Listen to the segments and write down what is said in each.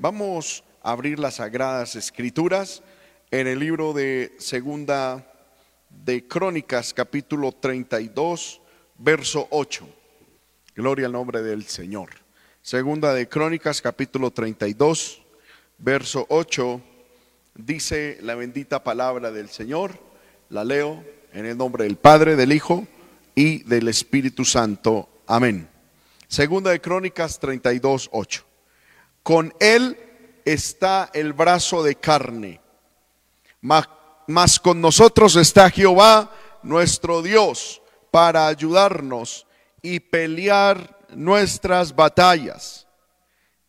Vamos a abrir las sagradas escrituras en el libro de Segunda de Crónicas, capítulo 32, verso 8. Gloria al nombre del Señor. Segunda de Crónicas, capítulo 32, verso 8, dice la bendita palabra del Señor. La leo en el nombre del Padre, del Hijo y del Espíritu Santo. Amén. Segunda de Crónicas 32, 8. Con él está el brazo de carne, mas, con nosotros está Jehová, nuestro Dios, para ayudarnos y pelear nuestras batallas.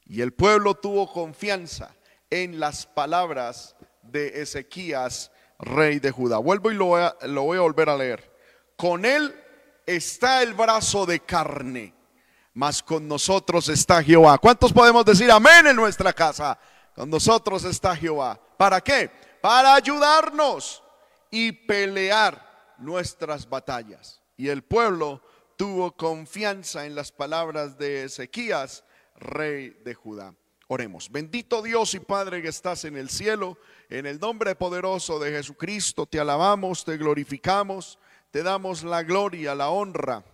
Y el pueblo tuvo confianza en las palabras de Ezequías, rey de Judá. Vuelvo y lo voy, a, lo voy a volver a leer. Con él está el brazo de carne mas con nosotros está Jehová. ¿Cuántos podemos decir amén en nuestra casa? Con nosotros está Jehová. ¿Para qué? Para ayudarnos y pelear nuestras batallas. Y el pueblo tuvo confianza en las palabras de Ezequías, rey de Judá. Oremos. Bendito Dios y Padre que estás en el cielo, en el nombre poderoso de Jesucristo, te alabamos, te glorificamos, te damos la gloria, la honra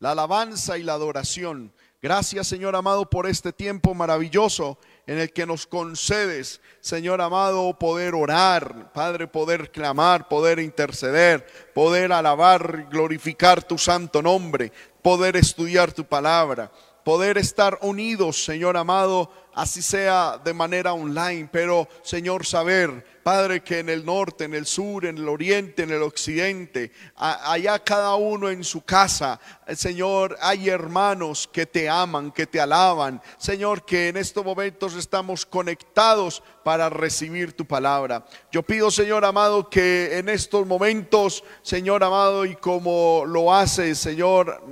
la alabanza y la adoración. Gracias, Señor amado, por este tiempo maravilloso en el que nos concedes, Señor amado, poder orar, Padre, poder clamar, poder interceder, poder alabar, glorificar tu santo nombre, poder estudiar tu palabra, poder estar unidos, Señor amado, así sea de manera online, pero Señor, saber, Padre, que en el norte, en el sur, en el oriente, en el occidente, allá cada uno en su casa, Señor, hay hermanos que te aman, que te alaban, Señor, que en estos momentos estamos conectados para recibir tu palabra. Yo pido, Señor amado, que en estos momentos, Señor amado, y como lo hace, Señor,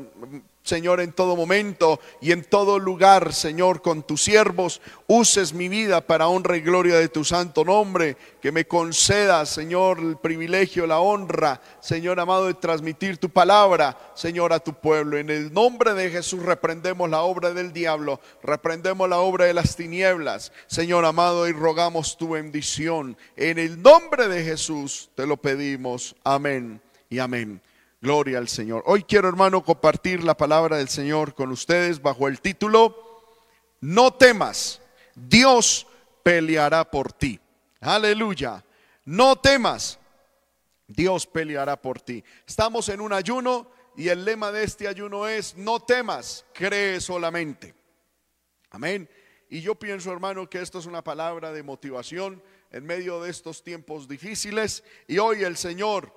Señor, en todo momento y en todo lugar, Señor, con tus siervos. Uses mi vida para honra y gloria de tu santo nombre. Que me concedas, Señor, el privilegio, la honra, Señor amado, de transmitir tu palabra, Señor, a tu pueblo. En el nombre de Jesús reprendemos la obra del diablo, reprendemos la obra de las tinieblas, Señor amado, y rogamos tu bendición. En el nombre de Jesús te lo pedimos. Amén y amén. Gloria al Señor. Hoy quiero, hermano, compartir la palabra del Señor con ustedes bajo el título, No temas, Dios peleará por ti. Aleluya. No temas, Dios peleará por ti. Estamos en un ayuno y el lema de este ayuno es, no temas, cree solamente. Amén. Y yo pienso, hermano, que esto es una palabra de motivación en medio de estos tiempos difíciles. Y hoy el Señor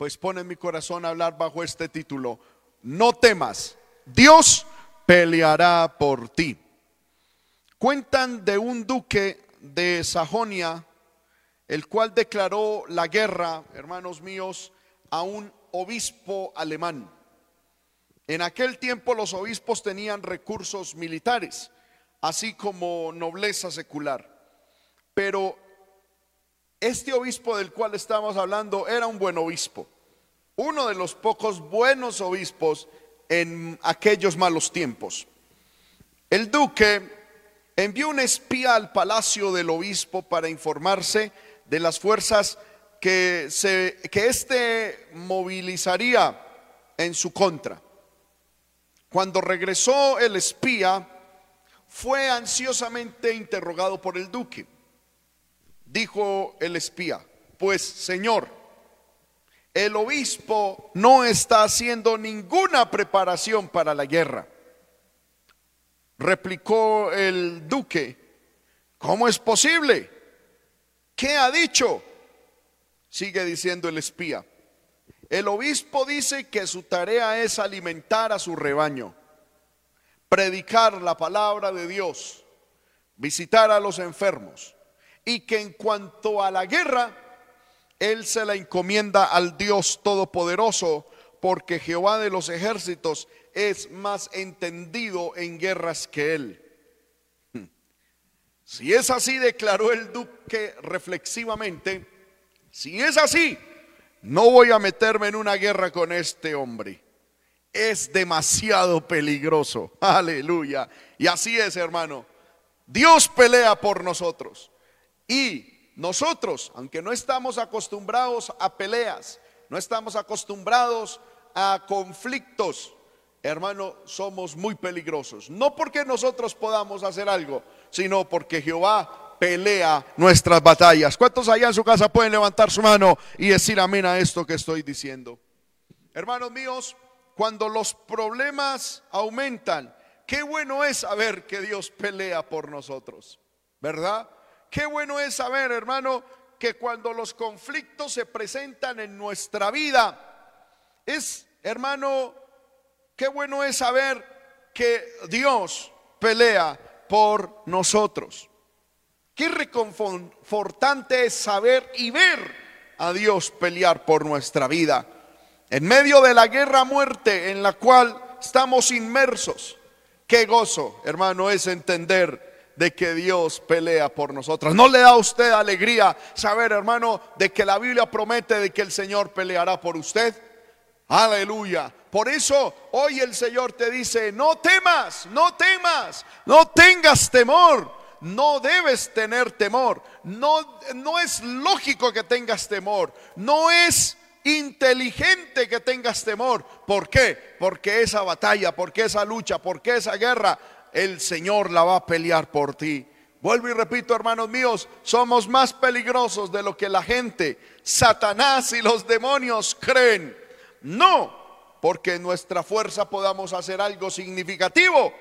pues pone en mi corazón hablar bajo este título. No temas, Dios peleará por ti. Cuentan de un duque de Sajonia, el cual declaró la guerra, hermanos míos, a un obispo alemán. En aquel tiempo los obispos tenían recursos militares, así como nobleza secular. Pero este obispo del cual estamos hablando era un buen obispo, uno de los pocos buenos obispos en aquellos malos tiempos. El duque envió un espía al palacio del obispo para informarse de las fuerzas que, se, que éste movilizaría en su contra. Cuando regresó el espía, fue ansiosamente interrogado por el duque dijo el espía, pues Señor, el obispo no está haciendo ninguna preparación para la guerra. Replicó el duque, ¿cómo es posible? ¿Qué ha dicho? Sigue diciendo el espía. El obispo dice que su tarea es alimentar a su rebaño, predicar la palabra de Dios, visitar a los enfermos y que en cuanto a la guerra, él se la encomienda al Dios Todopoderoso, porque Jehová de los ejércitos es más entendido en guerras que él. Si es así, declaró el duque reflexivamente, si es así, no voy a meterme en una guerra con este hombre. Es demasiado peligroso. Aleluya. Y así es, hermano. Dios pelea por nosotros. Y nosotros, aunque no estamos acostumbrados a peleas, no estamos acostumbrados a conflictos, hermano, somos muy peligrosos. No porque nosotros podamos hacer algo, sino porque Jehová pelea nuestras batallas. ¿Cuántos allá en su casa pueden levantar su mano y decir amén a esto que estoy diciendo? Hermanos míos, cuando los problemas aumentan, qué bueno es saber que Dios pelea por nosotros, ¿verdad? Qué bueno es saber, hermano, que cuando los conflictos se presentan en nuestra vida, es, hermano, qué bueno es saber que Dios pelea por nosotros. Qué reconfortante es saber y ver a Dios pelear por nuestra vida. En medio de la guerra muerte en la cual estamos inmersos, qué gozo, hermano, es entender de que Dios pelea por nosotros. ¿No le da a usted alegría saber, hermano, de que la Biblia promete de que el Señor peleará por usted? Aleluya. Por eso hoy el Señor te dice, no temas, no temas, no tengas temor. No debes tener temor. No, no es lógico que tengas temor. No es inteligente que tengas temor. ¿Por qué? Porque esa batalla, porque esa lucha, porque esa guerra, el Señor la va a pelear por ti. Vuelvo y repito, hermanos míos, somos más peligrosos de lo que la gente, Satanás y los demonios creen. No, porque nuestra fuerza podamos hacer algo significativo.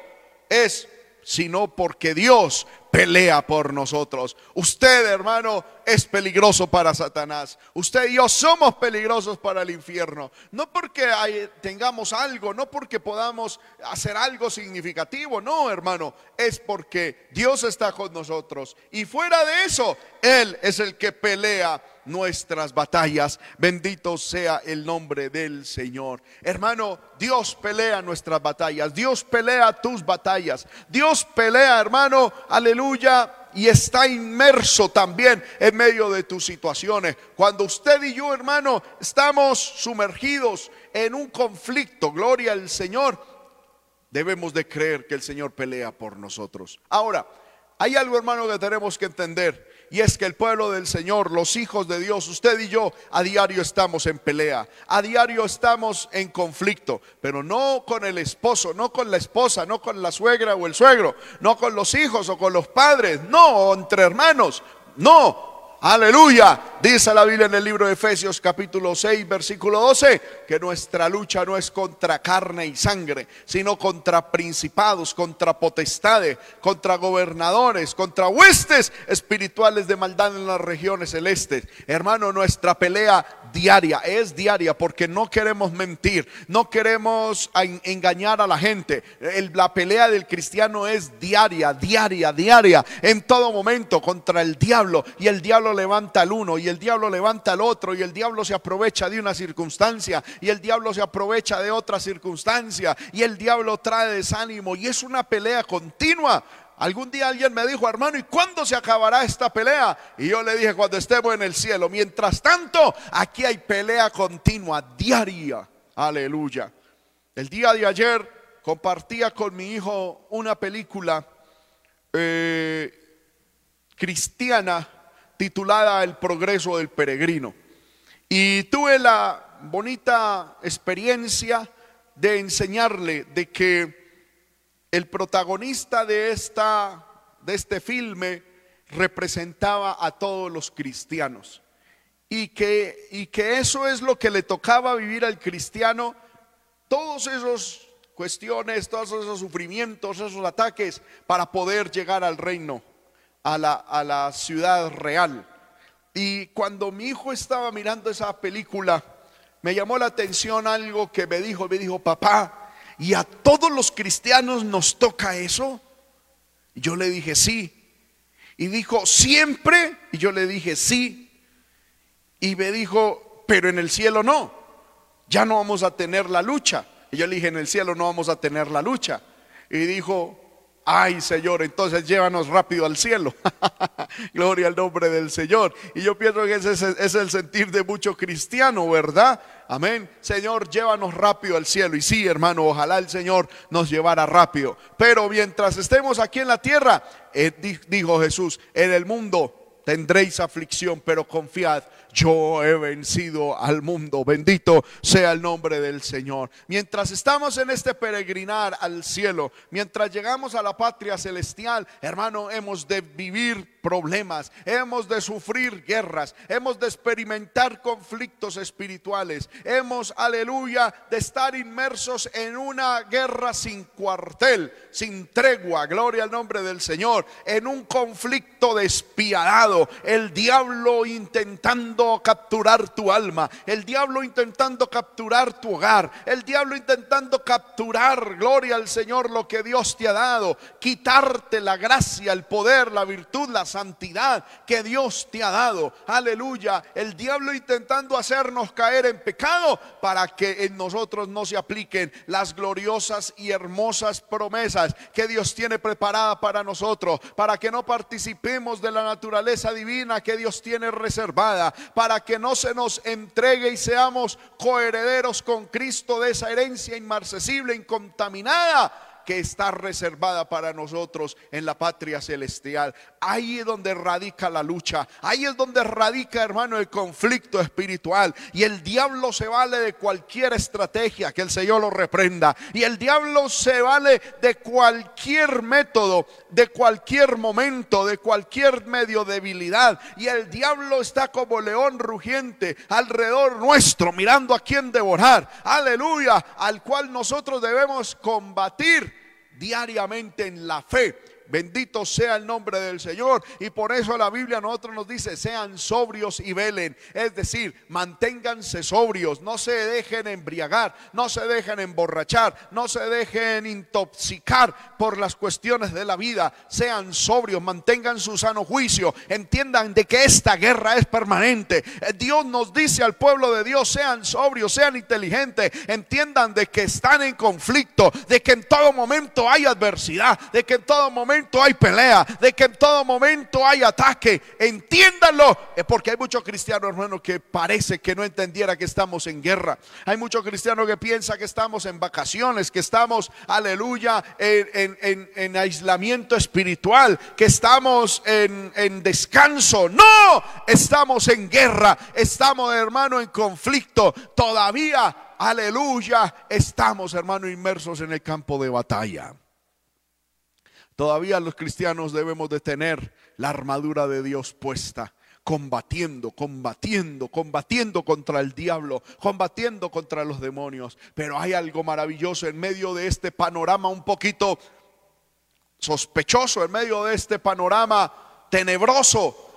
Es sino porque Dios pelea por nosotros. Usted, hermano, es peligroso para Satanás. Usted y yo somos peligrosos para el infierno. No porque tengamos algo, no porque podamos hacer algo significativo, no, hermano, es porque Dios está con nosotros. Y fuera de eso, Él es el que pelea nuestras batallas. Bendito sea el nombre del Señor. Hermano, Dios pelea nuestras batallas. Dios pelea tus batallas. Dios pelea, hermano, aleluya. Y está inmerso también en medio de tus situaciones. Cuando usted y yo, hermano, estamos sumergidos en un conflicto, gloria al Señor, debemos de creer que el Señor pelea por nosotros. Ahora, hay algo, hermano, que tenemos que entender y es que el pueblo del Señor, los hijos de Dios, usted y yo, a diario estamos en pelea, a diario estamos en conflicto, pero no con el esposo, no con la esposa, no con la suegra o el suegro, no con los hijos o con los padres, no, entre hermanos, no, Aleluya. Dice la Biblia en el libro de Efesios capítulo 6 versículo 12 que nuestra lucha no es contra carne y sangre, sino contra principados, contra potestades, contra gobernadores, contra huestes espirituales de maldad en las regiones celestes. Hermano, nuestra pelea diaria, es diaria porque no queremos mentir, no queremos engañar a la gente. la pelea del cristiano es diaria, diaria, diaria, en todo momento contra el diablo y el diablo levanta al uno y el diablo levanta al otro y el diablo se aprovecha de una circunstancia y el diablo se aprovecha de otra circunstancia y el diablo trae desánimo y es una pelea continua. Algún día alguien me dijo, hermano, ¿y cuándo se acabará esta pelea? Y yo le dije, cuando estemos en el cielo. Mientras tanto, aquí hay pelea continua, diaria. Aleluya. El día de ayer compartía con mi hijo una película eh, cristiana titulada El progreso del peregrino. Y tuve la bonita experiencia de enseñarle de que el protagonista de, esta, de este filme representaba a todos los cristianos y que, y que eso es lo que le tocaba vivir al cristiano, todos esos cuestiones, todos esos sufrimientos, esos ataques para poder llegar al reino a la, a la ciudad real. Y cuando mi hijo estaba mirando esa película, me llamó la atención algo que me dijo, me dijo, papá, ¿y a todos los cristianos nos toca eso? Y yo le dije, sí. Y dijo, ¿siempre? Y yo le dije, sí. Y me dijo, pero en el cielo no. Ya no vamos a tener la lucha. Y yo le dije, en el cielo no vamos a tener la lucha. Y dijo, Ay, Señor, entonces llévanos rápido al cielo. Gloria al nombre del Señor. Y yo pienso que ese es, el sentir de mucho cristiano, ¿verdad? Amén. Señor, llévanos rápido al cielo. Y sí, hermano, ojalá el Señor nos llevara rápido. Pero mientras estemos aquí en la tierra, eh, dijo Jesús, en el mundo tendréis aflicción, pero confiad, yo he vencido al mundo. Bendito sea el nombre del Señor. Mientras estamos en este peregrinar al cielo, mientras llegamos a la patria celestial, hermano, hemos de vivir problemas, hemos de sufrir guerras, hemos de experimentar conflictos espirituales, hemos, aleluya, de estar inmersos en una guerra sin cuartel, sin tregua, gloria al nombre del Señor, en un conflicto despiadado, el diablo intentando capturar tu alma, el diablo intentando capturar tu hogar, el diablo intentando capturar, gloria al Señor, lo que Dios te ha dado, quitarte la gracia, el poder, la virtud, la santidad que Dios te ha dado. Aleluya. El diablo intentando hacernos caer en pecado para que en nosotros no se apliquen las gloriosas y hermosas promesas que Dios tiene preparada para nosotros, para que no participemos de la naturaleza divina que Dios tiene reservada, para que no se nos entregue y seamos coherederos con Cristo de esa herencia inmarcesible, incontaminada que está reservada para nosotros en la patria celestial. Ahí es donde radica la lucha. Ahí es donde radica, hermano, el conflicto espiritual. Y el diablo se vale de cualquier estrategia, que el Señor lo reprenda. Y el diablo se vale de cualquier método, de cualquier momento, de cualquier medio debilidad. Y el diablo está como león rugiente alrededor nuestro, mirando a quién devorar. Aleluya, al cual nosotros debemos combatir diariamente en la fe Bendito sea el nombre del Señor. Y por eso la Biblia a nosotros nos dice, sean sobrios y velen. Es decir, manténganse sobrios, no se dejen embriagar, no se dejen emborrachar, no se dejen intoxicar por las cuestiones de la vida. Sean sobrios, mantengan su sano juicio. Entiendan de que esta guerra es permanente. Eh, Dios nos dice al pueblo de Dios, sean sobrios, sean inteligentes. Entiendan de que están en conflicto, de que en todo momento hay adversidad, de que en todo momento hay pelea, de que en todo momento hay ataque. Entiéndanlo, porque hay muchos cristianos, hermanos, que parece que no entendiera que estamos en guerra. Hay muchos cristianos que piensan que estamos en vacaciones, que estamos, aleluya, en, aislamiento espiritual, que estamos en, en descanso. No, estamos en guerra, estamos, hermano, en conflicto. Todavía, aleluya, estamos, hermano, inmersos en el campo de batalla. Todavía los cristianos debemos de tener la armadura de Dios puesta, combatiendo, combatiendo, combatiendo contra el diablo, combatiendo contra los demonios. Pero hay algo maravilloso en medio de este panorama un poquito sospechoso, en medio de este panorama tenebroso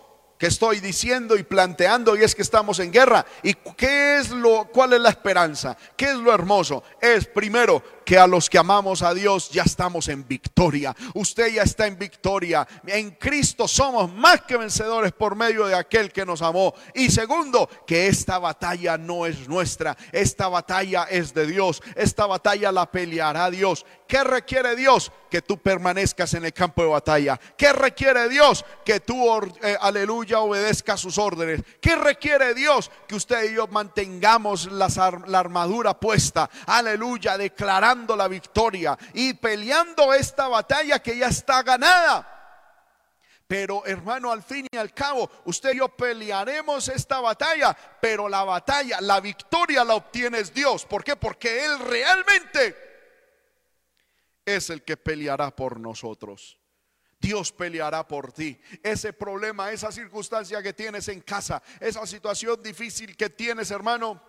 que estoy diciendo y planteando y es que estamos en guerra. ¿Y qué es lo cuál es la esperanza? ¿Qué es lo hermoso? Es primero que a los que amamos a Dios ya estamos en victoria. Usted ya está en victoria. En Cristo somos más que vencedores por medio de aquel que nos amó. Y segundo, que esta batalla no es nuestra. Esta batalla es de Dios. Esta batalla la peleará Dios. ¿Qué requiere Dios? Que tú permanezcas en el campo de batalla. ¿Qué requiere Dios? Que tú, eh, aleluya, obedezcas sus órdenes. ¿Qué requiere Dios? Que usted y yo mantengamos la armadura puesta. Aleluya, declarando la victoria y peleando esta batalla que ya está ganada. Pero hermano, al fin y al cabo, usted y yo pelearemos esta batalla, pero la batalla, la victoria la obtiene Dios. ¿Por qué? Porque Él realmente es el que peleará por nosotros. Dios peleará por ti. Ese problema, esa circunstancia que tienes en casa, esa situación difícil que tienes, hermano,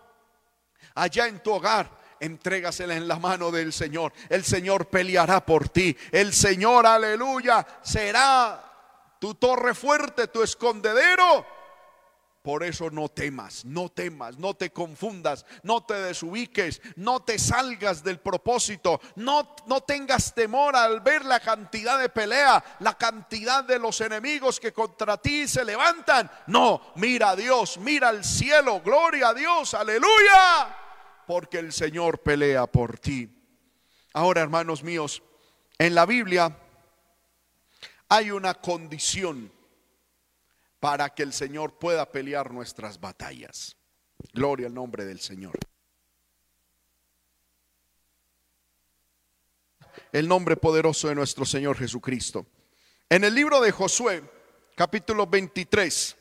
allá en tu hogar, entrégasela en la mano del Señor. El Señor peleará por ti. El Señor, aleluya, será tu torre fuerte, tu escondedero. Por eso no temas, no temas, no te confundas, no te desubiques, no te salgas del propósito, no, no tengas temor al ver la cantidad de pelea, la cantidad de los enemigos que contra ti se levantan. No, mira a Dios, mira al cielo, gloria a Dios, aleluya porque el Señor pelea por ti. Ahora, hermanos míos, en la Biblia hay una condición para que el Señor pueda pelear nuestras batallas. Gloria al nombre del Señor. El nombre poderoso de nuestro Señor Jesucristo. En el libro de Josué, capítulo 23.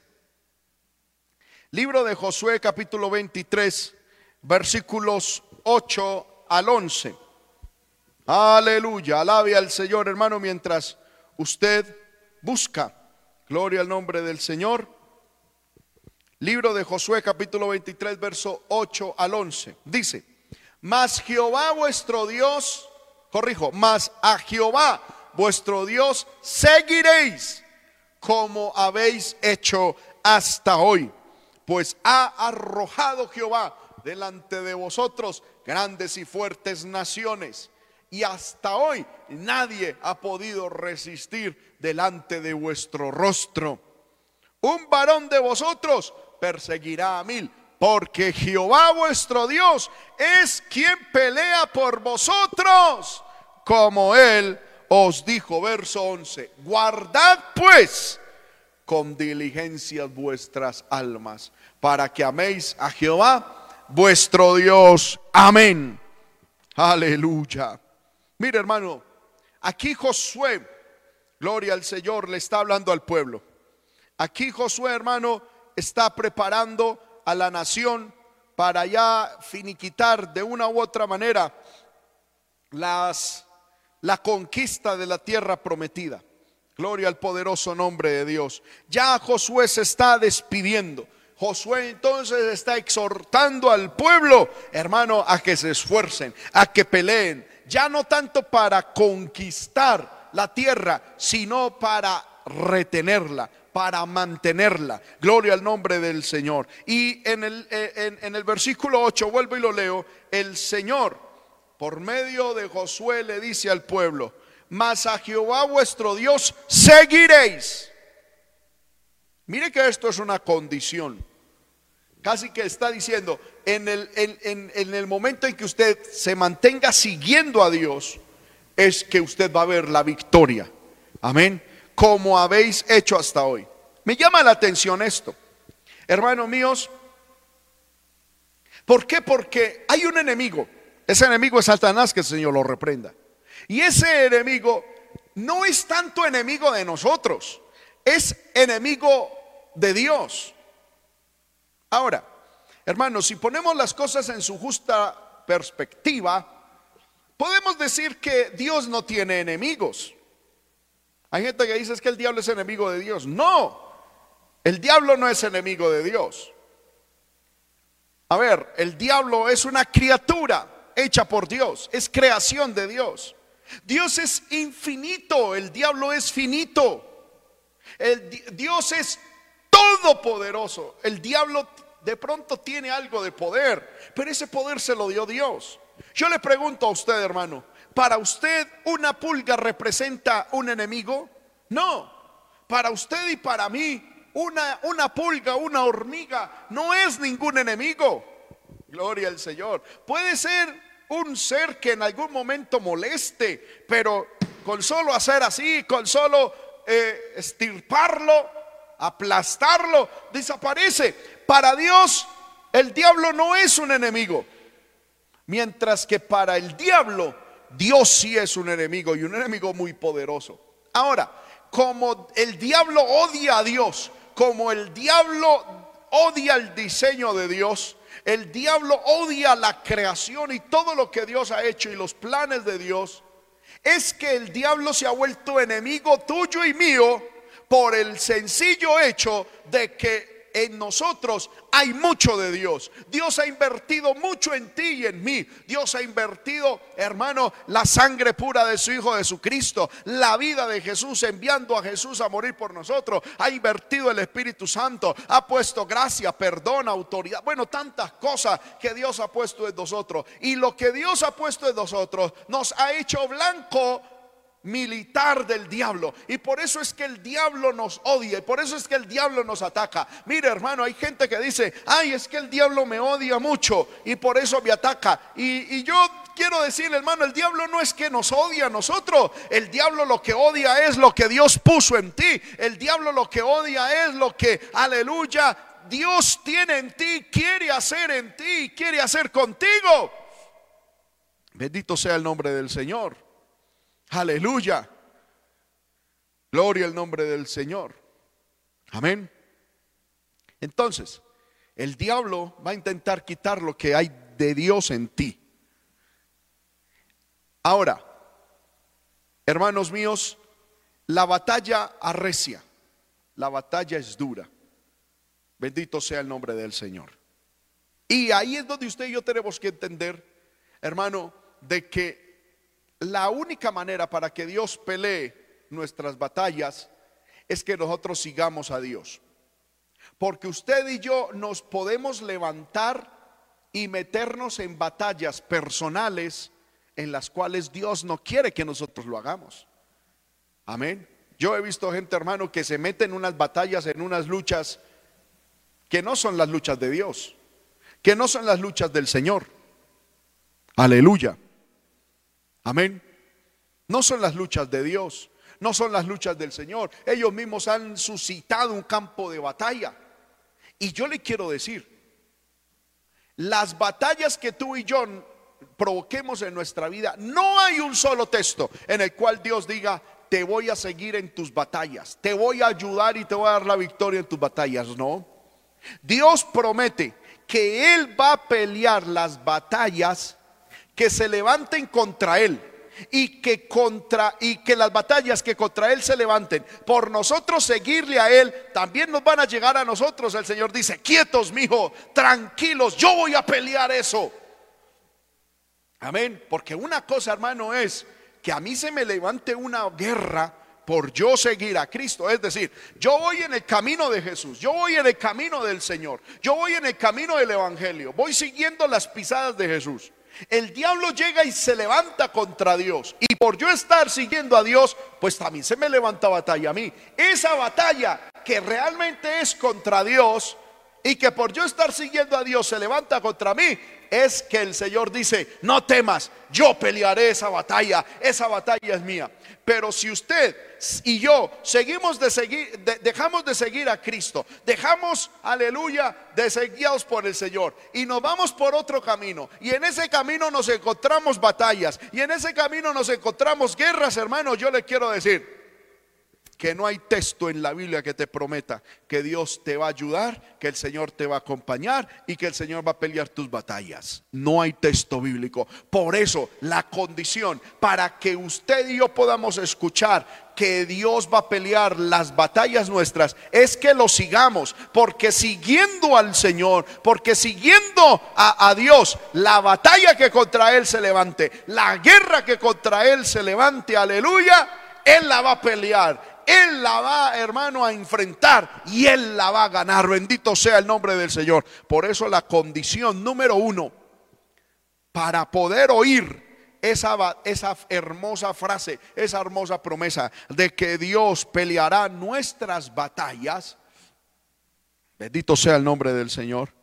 Libro de Josué, capítulo 23 versículos 8 al 11. Aleluya, alabe al Señor hermano mientras usted busca. Gloria al nombre del Señor. Libro de Josué capítulo 23, verso 8 al 11. Dice, mas Jehová vuestro Dios, corrijo, mas a Jehová vuestro Dios seguiréis como habéis hecho hasta hoy. Pues ha arrojado Jehová delante de vosotros grandes y fuertes naciones. Y hasta hoy nadie ha podido resistir delante de vuestro rostro. Un varón de vosotros perseguirá a mil, porque Jehová vuestro Dios es quien pelea por vosotros, como él os dijo, verso 11, guardad pues con diligencia vuestras almas, para que améis a Jehová vuestro Dios. Amén. Aleluya. Mire hermano, aquí Josué, gloria al Señor, le está hablando al pueblo. Aquí Josué, hermano, está preparando a la nación para ya finiquitar de una u otra manera las, la conquista de la tierra prometida. Gloria al poderoso nombre de Dios. Ya Josué se está despidiendo. Josué entonces está exhortando al pueblo, hermano, a que se esfuercen, a que peleen, ya no tanto para conquistar la tierra, sino para retenerla, para mantenerla. Gloria al nombre del Señor. Y en el, eh, en, el versículo 8, vuelvo y lo leo, el Señor, por medio de Josué, le dice al pueblo, mas a Jehová vuestro Dios seguiréis. Mire que esto es una condición. Casi que está diciendo, en el, en, en el momento en que usted se mantenga siguiendo a Dios, es que usted va a ver la victoria. Amén como habéis hecho hasta hoy. Me llama la atención esto. Hermanos míos, ¿por qué? Porque hay un enemigo. Ese enemigo es Satanás, que el Señor lo reprenda. Y ese enemigo no es tanto enemigo de nosotros, es enemigo de Dios. Ahora, hermanos, si ponemos las cosas en su justa perspectiva, podemos decir que Dios no tiene enemigos. Hay gente que dice que el diablo es enemigo de Dios. No, el diablo no es enemigo de Dios. A ver, el diablo es una criatura hecha por Dios, es creación de Dios. Dios es infinito, el diablo es finito. El, Dios es todopoderoso. El diablo de pronto tiene algo de poder, pero ese poder se lo dio Dios. Yo le pregunto a usted, hermano, ¿Para usted una pulga representa un enemigo? No. Para usted y para mí una, una pulga, una hormiga no es ningún enemigo. Gloria al Señor. Puede ser un ser que en algún momento moleste, pero con solo hacer así, con solo eh, estirparlo, aplastarlo, desaparece. Para Dios el diablo no es un enemigo, mientras que para el diablo Dios sí es un enemigo y un enemigo muy poderoso. Ahora, como el diablo odia a Dios, como el diablo odia el diseño de Dios, el diablo odia la creación y todo lo que Dios ha hecho y los planes de Dios, es que el diablo se ha vuelto enemigo tuyo y mío por el sencillo hecho de que en nosotros hay mucho de Dios. Dios ha invertido mucho en ti y en mí. Dios ha invertido, hermano, la sangre pura de su Hijo Jesucristo, la vida de Jesús, enviando a Jesús a morir por nosotros. Ha invertido el Espíritu Santo, ha puesto gracia, perdón, autoridad. Bueno, tantas cosas que Dios ha puesto en nosotros. Y lo que Dios ha puesto en nosotros nos ha hecho blanco militar del diablo. Y por eso es que el diablo nos odia. Y por eso es que el diablo nos ataca. Mire hermano, hay gente que dice, ay, es que el diablo me odia mucho y por eso me ataca. Y, yo quiero decirle, hermano, el diablo no es que nos odia a nosotros. El diablo lo que odia es lo que Dios puso en ti. El diablo lo que odia es lo que, aleluya, Dios tiene en ti, quiere hacer en ti, quiere hacer contigo. Bendito sea el nombre del Señor. Aleluya. Gloria al nombre del Señor. Amén. Entonces, el diablo va a intentar quitar lo que hay de Dios en ti. Ahora, hermanos míos, la batalla arrecia, la batalla es dura. Bendito sea el nombre del Señor. Y ahí es donde usted y yo tenemos que entender, hermano, de que la única manera para que Dios pelee nuestras batallas es que nosotros sigamos a Dios. Porque usted y yo nos podemos levantar y meternos en batallas personales en las cuales Dios no quiere que nosotros lo hagamos. Amén. Yo he visto gente, hermano, que se mete en unas batallas, en unas luchas que no son las luchas de Dios, que no son las luchas del Señor. Aleluya. Amén. No son las luchas de Dios, no son las luchas del Señor. Ellos mismos han suscitado un campo de batalla. Y yo le quiero decir, las batallas que tú y yo provoquemos en nuestra vida, no hay un solo texto en el cual Dios diga, te voy a seguir en tus batallas, te voy a ayudar y te voy a dar la victoria en tus batallas. No. Dios promete que Él va a pelear las batallas que se levanten contra Él y que contra y que las batallas que contra él se levanten por nosotros seguirle a él también nos van a llegar a nosotros. El Señor dice, "Quietos, mijo, tranquilos, yo voy a pelear eso." Amén, porque una cosa, hermano, es que a mí se me levante una guerra por yo seguir a Cristo. Es decir, yo voy en el camino de Jesús, yo voy en el camino del Señor, yo voy en el camino del Evangelio, voy siguiendo las pisadas de Jesús. El diablo llega y se levanta contra Dios. Y por yo estar siguiendo a Dios, pues también se me levanta batalla a mí. Esa batalla que realmente es contra Dios y que por yo estar siguiendo a Dios se levanta contra mí, es que el Señor dice, no temas, yo pelearé esa batalla, esa batalla es mía. Pero si usted y yo seguimos de seguir, dejamos de seguir a Cristo, dejamos, aleluya, de seguidos por el Señor y nos vamos por otro camino. Y en ese camino nos encontramos batallas y en ese camino nos encontramos guerras, hermanos. Yo le quiero decir, que no hay texto en la Biblia que te prometa que Dios te va a ayudar, que el Señor te va a acompañar y que el Señor va a pelear tus batallas. No hay texto bíblico. Por eso la condición para que usted y yo podamos escuchar que Dios va a pelear las batallas nuestras es que lo sigamos, porque siguiendo al Señor, porque siguiendo a, a, Dios, la batalla que contra Él se levante, la guerra que contra Él se levante, aleluya, Él la va a pelear él la va, hermano, a enfrentar y Él la va a ganar. Bendito sea el nombre del Señor. Por eso la condición número uno para poder oír esa, esa hermosa frase, esa hermosa promesa de que Dios peleará nuestras batallas, bendito sea el nombre del Señor,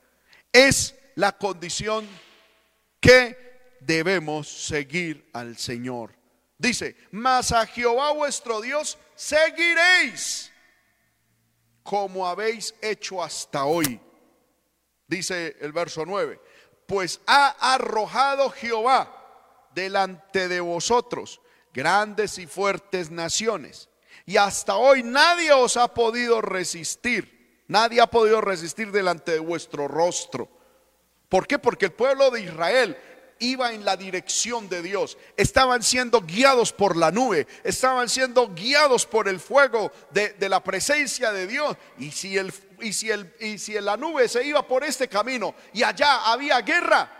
es la condición que debemos seguir al Señor. Dice, mas a Jehová vuestro Dios seguiréis como habéis hecho hasta hoy. Dice el verso 9, pues ha arrojado Jehová delante de vosotros grandes y fuertes naciones. Y hasta hoy nadie os ha podido resistir. Nadie ha podido resistir delante de vuestro rostro. ¿Por qué? Porque el pueblo de Israel iba en la dirección de Dios. Estaban siendo guiados por la nube, estaban siendo guiados por el fuego de, de la presencia de Dios. Y si, el, y, si el, y si la nube se iba por este camino y allá había guerra,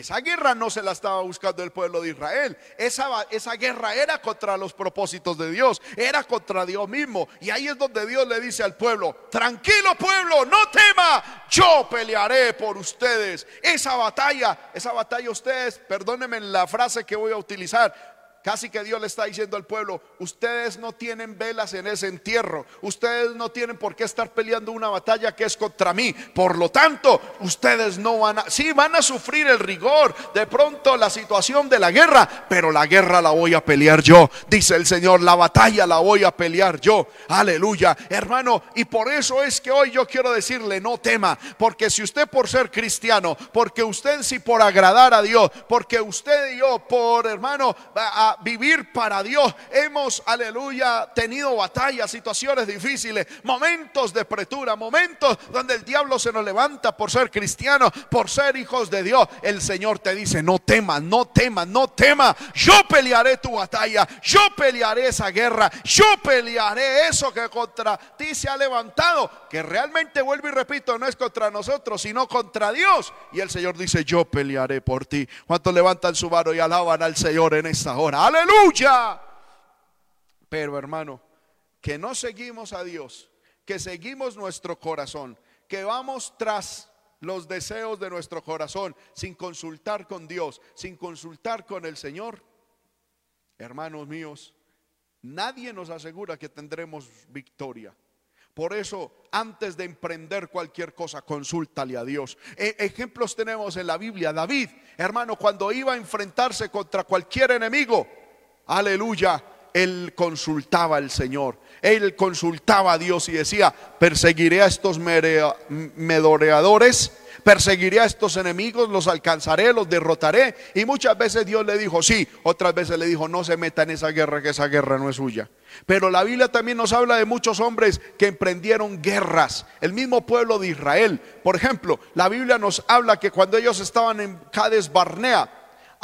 esa guerra no se la estaba buscando el pueblo de Israel. Esa, esa, guerra era contra los propósitos de Dios. Era contra Dios mismo. Y ahí es donde Dios le dice al pueblo, tranquilo pueblo, no tema. Yo pelearé por ustedes. Esa batalla, esa batalla ustedes, perdónenme la frase que voy a utilizar. Casi que Dios le está diciendo al pueblo, ustedes no tienen velas en ese entierro, ustedes no tienen por qué estar peleando una batalla que es contra mí. Por lo tanto, ustedes no van a, sí van a sufrir el rigor, de pronto la situación de la guerra, pero la guerra la voy a pelear yo, dice el Señor, la batalla la voy a pelear yo. Aleluya, hermano, y por eso es que hoy yo quiero decirle, no tema, porque si usted por ser cristiano, porque usted si por agradar a Dios, porque usted y yo por hermano, a, vivir para Dios. Hemos, aleluya, tenido batallas, situaciones difíciles, momentos de pretura, momentos donde el diablo se nos levanta por ser cristiano, por ser hijos de Dios. El Señor te dice, no temas, no temas, no temas. Yo pelearé tu batalla, yo pelearé esa guerra, yo pelearé eso que contra ti se ha levantado, que realmente vuelvo y repito, no es contra nosotros, sino contra Dios. Y el Señor dice, yo pelearé por ti. ¿Cuántos levantan su mano y alaban al Señor en esta hora? Aleluya. Pero hermano, que no seguimos a Dios, que seguimos nuestro corazón, que vamos tras los deseos de nuestro corazón sin consultar con Dios, sin consultar con el Señor. Hermanos míos, nadie nos asegura que tendremos victoria. Por eso, antes de emprender cualquier cosa, consúltale a Dios. E, ejemplos tenemos en la Biblia. David, hermano, cuando iba a enfrentarse contra cualquier enemigo, aleluya, él consultaba al Señor. Él consultaba a Dios y decía, perseguiré a estos medoreadores perseguiré a estos enemigos, los alcanzaré, los derrotaré. Y muchas veces Dios le dijo sí, otras veces le dijo no se meta en esa guerra, que esa guerra no es suya. Pero la Biblia también nos habla de muchos hombres que emprendieron guerras. El mismo pueblo de Israel. Por ejemplo, la Biblia nos habla que cuando ellos estaban en Cades Barnea,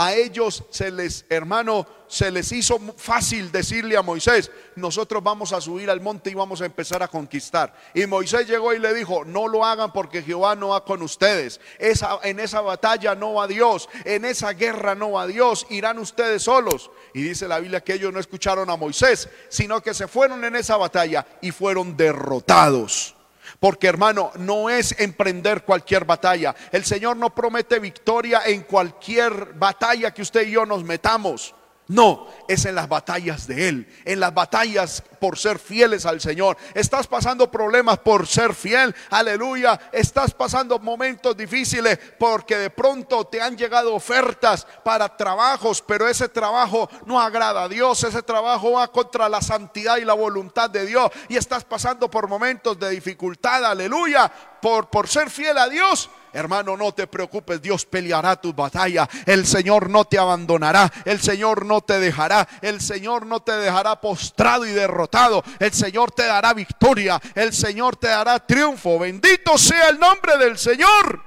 a ellos se les, hermano, se les hizo fácil decirle a Moisés, nosotros vamos a subir al monte y vamos a empezar a conquistar. Y Moisés llegó y le dijo, no lo hagan porque Jehová no va con ustedes. En esa batalla no va Dios, en esa guerra no va Dios, irán ustedes solos. Y dice la Biblia que ellos no escucharon a Moisés, sino que se fueron en esa batalla y fueron derrotados. Porque hermano, no es emprender cualquier batalla. El Señor no promete victoria en cualquier batalla que usted y yo nos metamos. No, es en las batallas de Él, en las batallas por ser fieles al Señor. Estás pasando problemas por ser fiel, aleluya. Estás pasando momentos difíciles porque de pronto te han llegado ofertas para trabajos, pero ese trabajo no agrada a Dios, ese trabajo va contra la santidad y la voluntad de Dios. Y estás pasando por momentos de dificultad, aleluya, por, por ser fiel a Dios Hermano, no te preocupes, Dios peleará tu batalla. El Señor no te abandonará, el Señor no te dejará, el Señor no te dejará postrado y derrotado. El Señor te dará victoria, el Señor te dará triunfo. Bendito sea el nombre del Señor.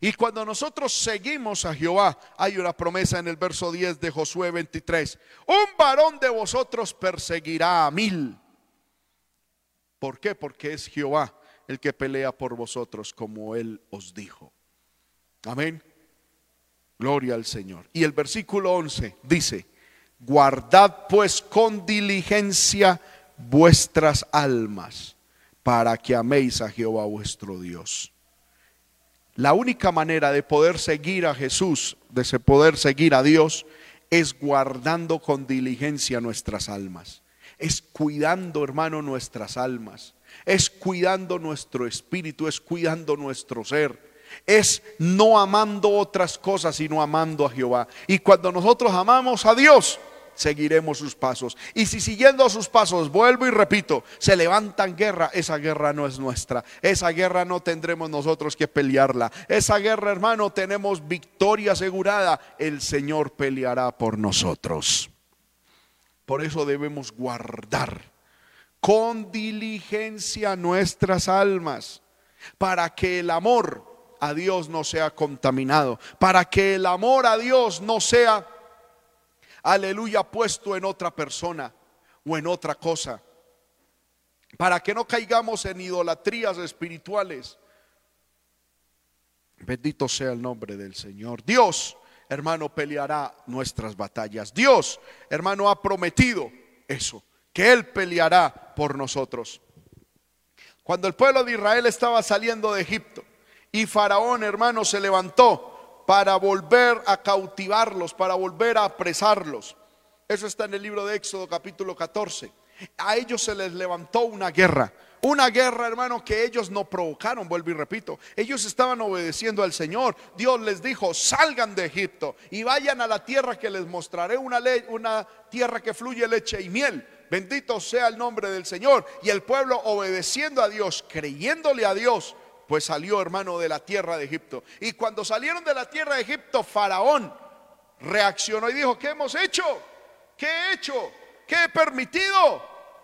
Y cuando nosotros seguimos a Jehová, hay una promesa en el verso 10 de Josué 23. Un varón de vosotros perseguirá a mil. ¿Por qué? Porque es Jehová el que pelea por vosotros como Él os dijo. Amén. Gloria al Señor. Y el versículo 11 dice, guardad pues con diligencia vuestras almas para que améis a Jehová vuestro Dios. La única manera de poder seguir a Jesús, de poder seguir a Dios, es guardando con diligencia nuestras almas. Es cuidando, hermano, nuestras almas es cuidando nuestro espíritu, es cuidando nuestro ser. Es no amando otras cosas, sino amando a Jehová. Y cuando nosotros amamos a Dios, seguiremos sus pasos. Y si siguiendo sus pasos, vuelvo y repito, se levantan guerra, esa guerra no es nuestra. Esa guerra no tendremos nosotros que pelearla. Esa guerra, hermano, tenemos victoria asegurada. El Señor peleará por nosotros. Por eso debemos guardar con diligencia nuestras almas, para que el amor a Dios no sea contaminado, para que el amor a Dios no sea, aleluya, puesto en otra persona o en otra cosa, para que no caigamos en idolatrías espirituales. Bendito sea el nombre del Señor. Dios, hermano, peleará nuestras batallas. Dios, hermano, ha prometido eso que Él peleará por nosotros. Cuando el pueblo de Israel estaba saliendo de Egipto y Faraón, hermano, se levantó para volver a cautivarlos, para volver a apresarlos. Eso está en el libro de Éxodo capítulo 14. A ellos se les levantó una guerra. Una guerra, hermano, que ellos no provocaron, vuelvo y repito. Ellos estaban obedeciendo al Señor. Dios les dijo, salgan de Egipto y vayan a la tierra que les mostraré, una, una tierra que fluye leche y miel. Bendito sea el nombre del Señor. Y el pueblo obedeciendo a Dios, creyéndole a Dios, pues salió hermano de la tierra de Egipto. Y cuando salieron de la tierra de Egipto, Faraón reaccionó y dijo, ¿qué hemos hecho? ¿Qué he hecho? ¿Qué he permitido?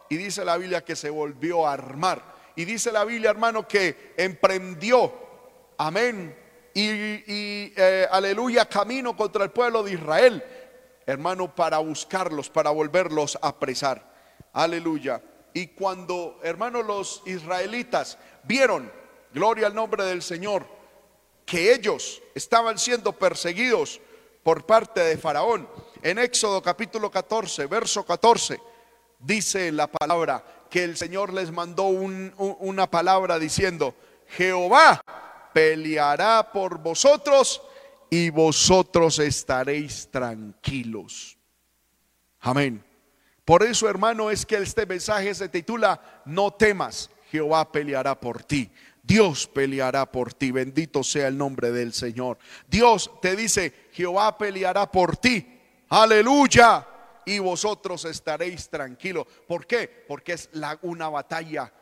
Y dice la Biblia que se volvió a armar. Y dice la Biblia, hermano, que emprendió, amén, y, eh, aleluya, camino contra el pueblo de Israel, hermano, para buscarlos, para volverlos a apresar. Aleluya. Y cuando, hermano, los israelitas vieron, gloria al nombre del Señor, que ellos estaban siendo perseguidos por parte de Faraón, en Éxodo capítulo 14, verso 14, dice la palabra que el Señor les mandó una palabra diciendo, Jehová peleará por vosotros y vosotros estaréis tranquilos. Amén. Por eso, hermano, es que este mensaje se titula No temas, Jehová peleará por ti. Dios peleará por ti. Bendito sea el nombre del Señor. Dios te dice, Jehová peleará por ti. Aleluya. Y vosotros estaréis tranquilos. ¿Por qué? Porque es una batalla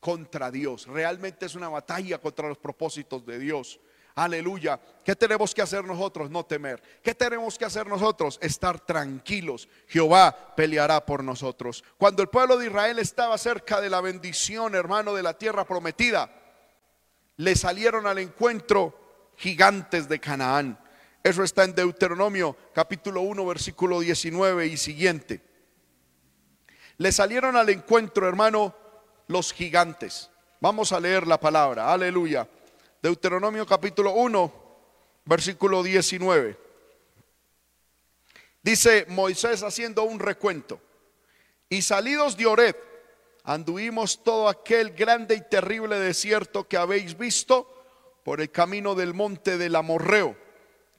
contra Dios. Realmente es una batalla contra los propósitos de Dios. Aleluya. ¿Qué tenemos que hacer nosotros? No temer. ¿Qué tenemos que hacer nosotros? Estar tranquilos. Jehová peleará por nosotros. Cuando el pueblo de Israel estaba cerca de la bendición, hermano, de la tierra prometida, le salieron al encuentro gigantes de Canaán. Eso está en Deuteronomio capítulo 1, versículo 19 y siguiente. Le salieron al encuentro, hermano, los gigantes. Vamos a leer la palabra, aleluya. Deuteronomio capítulo 1, versículo 19. Dice Moisés haciendo un recuento. Y salidos de Ored, anduvimos todo aquel grande y terrible desierto que habéis visto por el camino del monte del Amorreo,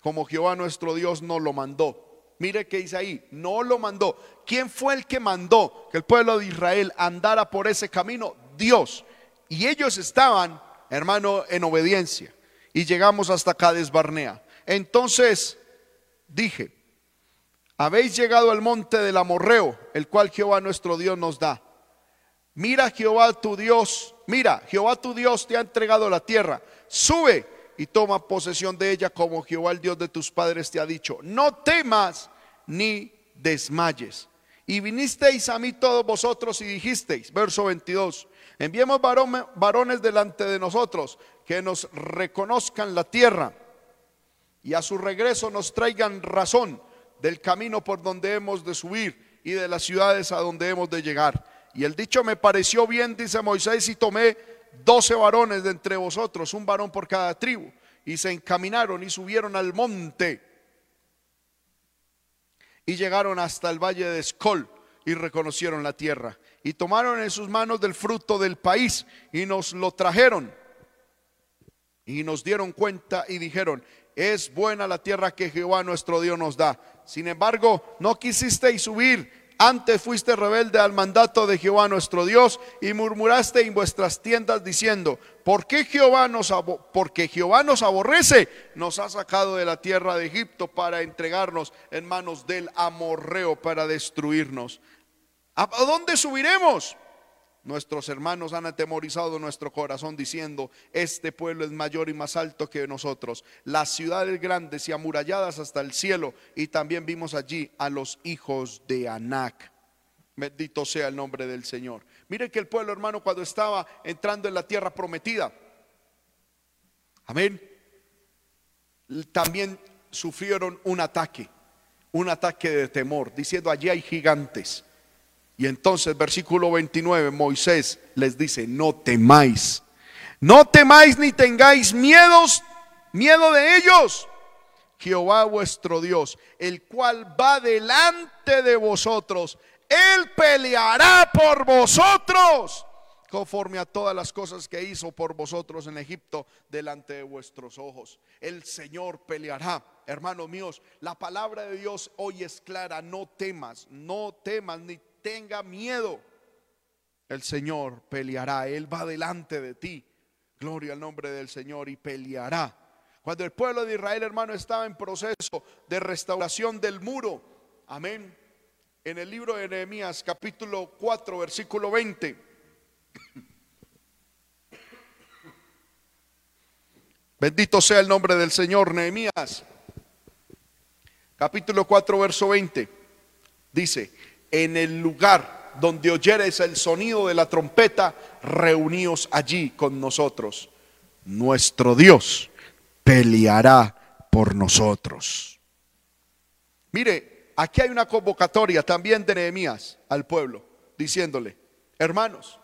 como Jehová nuestro Dios nos lo mandó. Mire que dice ahí, no lo mandó. ¿Quién fue el que mandó que el pueblo de Israel andara por ese camino? Dios. Y ellos estaban, hermano, en obediencia. Y llegamos hasta Cades Barnea. Entonces dije, habéis llegado al monte del Amorreo, el cual Jehová nuestro Dios nos da. Mira Jehová tu Dios, mira, Jehová tu Dios te ha entregado la tierra. Sube y toma posesión de ella como Jehová el Dios de tus padres te ha dicho. No temas ni desmayes. Y vinisteis a mí todos vosotros y dijisteis, verso 22, enviemos varones delante de nosotros que nos reconozcan la tierra y a su regreso nos traigan razón del camino por donde hemos de subir y de las ciudades a donde hemos de llegar. Y el dicho me pareció bien, dice Moisés, y tomé doce varones de entre vosotros, un varón por cada tribu, y se encaminaron y subieron al monte y llegaron hasta el valle de Escol y reconocieron la tierra y tomaron en sus manos del fruto del país y nos lo trajeron y nos dieron cuenta y dijeron, es buena la tierra que Jehová nuestro Dios nos da. Sin embargo, no quisisteis subir antes fuiste rebelde al mandato de Jehová nuestro Dios y murmuraste en vuestras tiendas diciendo, ¿por qué Jehová nos porque Jehová nos aborrece? Nos ha sacado de la tierra de Egipto para entregarnos en manos del amorreo para destruirnos. ¿A dónde subiremos? Nuestros hermanos han atemorizado nuestro corazón diciendo, este pueblo es mayor y más alto que nosotros, las ciudades grandes y amuralladas hasta el cielo, y también vimos allí a los hijos de Anac. Bendito sea el nombre del Señor. Mire que el pueblo hermano cuando estaba entrando en la tierra prometida, amén, también sufrieron un ataque, un ataque de temor, diciendo allí hay gigantes. Y entonces, versículo 29, Moisés les dice, no temáis, no temáis ni tengáis miedos, miedo de ellos. Jehová vuestro Dios, el cual va delante de vosotros, Él peleará por vosotros, conforme a todas las cosas que hizo por vosotros en Egipto delante de vuestros ojos. El Señor peleará. Hermanos míos, la palabra de Dios hoy es clara, no temas, no temas ni tenga miedo. El Señor peleará, Él va delante de ti. Gloria al nombre del Señor y peleará. Cuando el pueblo de Israel, hermano, estaba en proceso de restauración del muro, amén. En el libro de Nehemías, capítulo 4, versículo 20. Bendito sea el nombre del Señor, Nehemías. capítulo 4, verso 20, dice, en el lugar donde oyeres el sonido de la trompeta, reuníos allí con nosotros. Nuestro Dios peleará por nosotros. Mire, aquí hay una convocatoria también de Nehemías al pueblo, diciéndole, hermanos,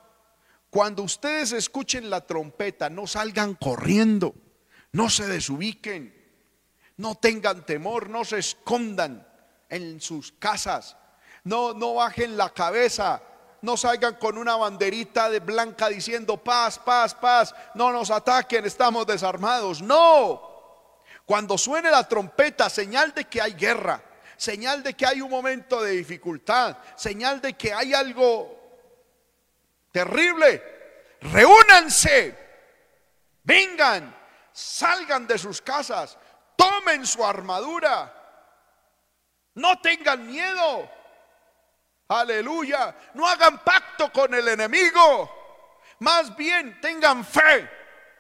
cuando ustedes escuchen la trompeta, no salgan corriendo, no se desubiquen, no tengan temor, no se escondan en sus casas, no, no bajen la cabeza, no salgan con una banderita de blanca diciendo paz, paz, paz, no nos ataquen, estamos desarmados. No. Cuando suene la trompeta, señal de que hay guerra, señal de que hay un momento de dificultad, señal de que hay algo terrible. Reúnanse, vengan, salgan de sus casas, tomen su armadura, no tengan miedo. Aleluya, no hagan pacto con el enemigo, más bien tengan fe,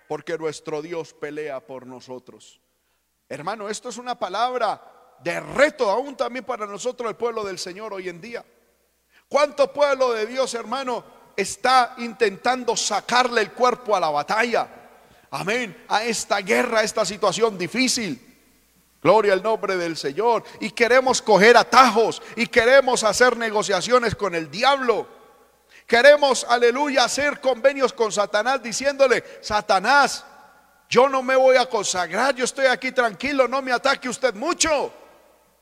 porque nuestro Dios pelea por nosotros. Hermano, esto es una palabra de reto aún también para nosotros, el pueblo del Señor hoy en día. ¿Cuánto pueblo de Dios, hermano, está intentando sacarle el cuerpo a la batalla? Amén, a esta guerra, a esta situación difícil. Gloria al nombre del Señor. Y queremos coger atajos y queremos hacer negociaciones con el diablo. Queremos, aleluya, hacer convenios con Satanás diciéndole, Satanás, yo no me voy a consagrar, yo estoy aquí tranquilo, no me ataque usted mucho.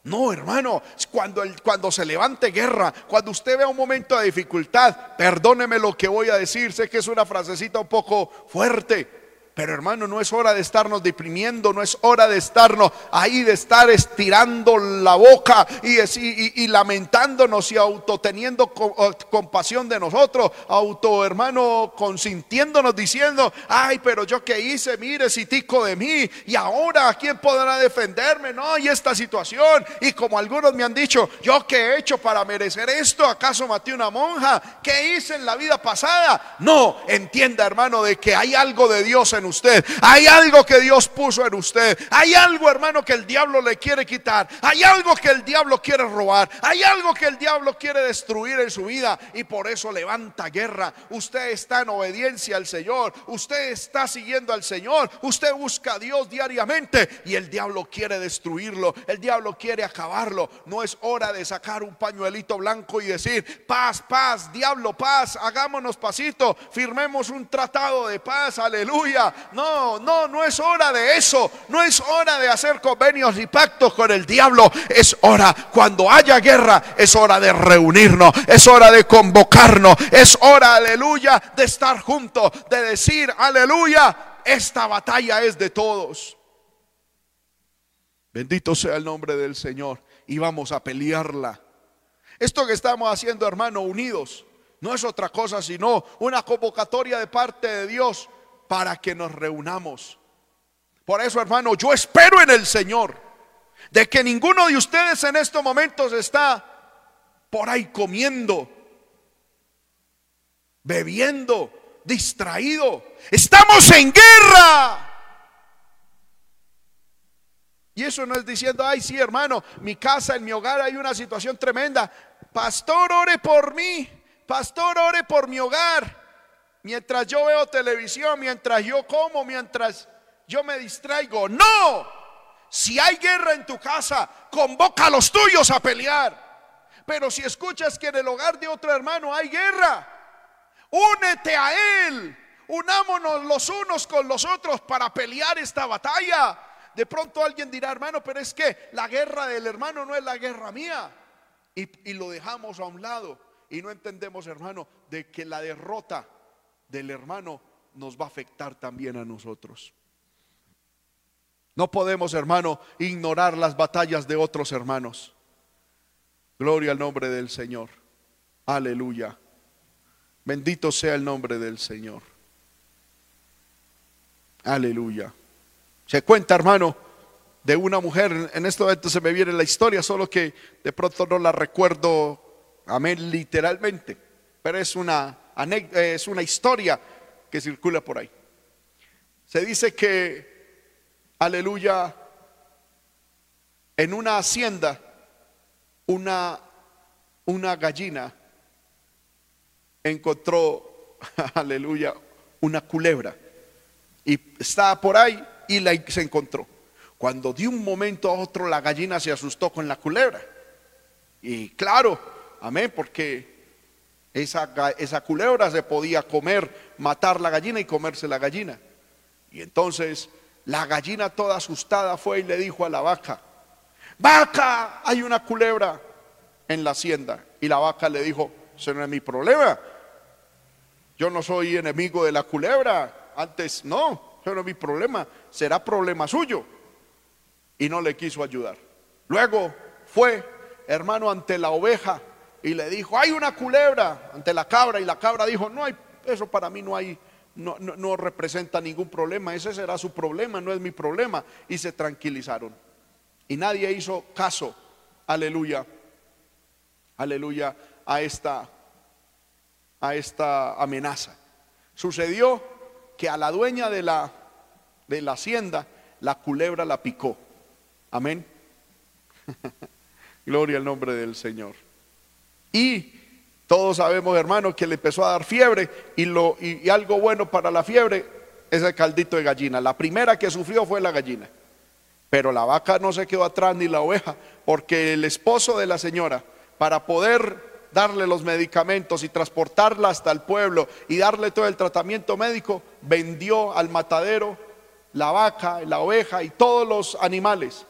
No, hermano, cuando, el, cuando se levante guerra, cuando usted vea un momento de dificultad, perdóneme lo que voy a decir, sé que es una frasecita un poco fuerte, pero hermano, no es hora de estarnos deprimiendo, no es hora de estarnos ahí, de estar estirando la boca y, y, y lamentándonos y autoteniendo compasión de nosotros, auto hermano consintiéndonos diciendo, ay, pero yo qué hice, mire, si tico de mí, y ahora quién podrá defenderme, no, y esta situación, y como algunos me han dicho, yo qué he hecho para merecer esto, acaso maté una monja, qué hice en la vida pasada, no, entienda hermano de que hay algo de Dios en usted. Hay algo que Dios puso en usted. Hay algo, hermano, que el diablo le quiere quitar. Hay algo que el diablo quiere robar. Hay algo que el diablo quiere destruir en su vida. Y por eso levanta guerra. Usted está en obediencia al Señor. Usted está siguiendo al Señor. Usted busca a Dios diariamente. Y el diablo quiere destruirlo. El diablo quiere acabarlo. No es hora de sacar un pañuelito blanco y decir, paz, paz, diablo, paz. Hagámonos pasito. Firmemos un tratado de paz. Aleluya. No, no, no es hora de eso. No es hora de hacer convenios y pactos con el diablo. Es hora, cuando haya guerra, es hora de reunirnos. Es hora de convocarnos. Es hora, aleluya, de estar juntos. De decir, aleluya, esta batalla es de todos. Bendito sea el nombre del Señor. Y vamos a pelearla. Esto que estamos haciendo, hermano, unidos, no es otra cosa sino una convocatoria de parte de Dios para que nos reunamos. Por eso, hermano, yo espero en el Señor de que ninguno de ustedes en estos momentos está por ahí comiendo, bebiendo, distraído. Estamos en guerra. Y eso no es diciendo, ay, sí, hermano, mi casa, en mi hogar hay una situación tremenda. Pastor, ore por mí. Pastor, ore por mi hogar mientras yo veo televisión, mientras yo como, mientras yo me distraigo. No, si hay guerra en tu casa, convoca a los tuyos a pelear. Pero si escuchas que en el hogar de otro hermano hay guerra, únete a él. Unámonos los unos con los otros para pelear esta batalla. De pronto alguien dirá, hermano, pero es que la guerra del hermano no es la guerra mía. Y, y lo dejamos a un lado. Y no entendemos, hermano, de que la derrota del hermano nos va a afectar también a nosotros. No podemos, hermano, ignorar las batallas de otros hermanos. Gloria al nombre del Señor. Aleluya. Bendito sea el nombre del Señor. Aleluya. Se cuenta, hermano, de una mujer, en este momento se me viene la historia, solo que de pronto no la recuerdo, amén, literalmente, pero es una es una historia que circula por ahí. Se dice que, aleluya, en una hacienda una, una gallina encontró, aleluya, una culebra. Y estaba por ahí y la, se encontró. Cuando de un momento a otro la gallina se asustó con la culebra. Y claro, amén, porque esa, esa culebra se podía comer, matar la gallina y comerse la gallina. Y entonces la gallina toda asustada fue y le dijo a la vaca, vaca, hay una culebra en la hacienda. Y la vaca le dijo, ese no es mi problema. Yo no soy enemigo de la culebra. Antes no, ese no es mi problema. Será problema suyo. Y no le quiso ayudar. Luego fue, hermano, ante la oveja y le dijo, hay una culebra ante la cabra. Y la cabra dijo, no hay, eso para mí no hay, no, representa ningún problema. Ese será su problema, no es mi problema. Y se tranquilizaron. Y nadie hizo caso, aleluya, aleluya, a esta, a esta amenaza. Sucedió que a la dueña de la, de la hacienda, la culebra la picó. Amén. Gloria al nombre del Señor. Y todos sabemos, hermanos, que le empezó a dar fiebre y, lo, y algo bueno para la fiebre es el caldito de gallina. La primera que sufrió fue la gallina. Pero la vaca no se quedó atrás ni la oveja, porque el esposo de la señora, para poder darle los medicamentos y transportarla hasta el pueblo y darle todo el tratamiento médico, vendió al matadero la vaca, la oveja y todos los animales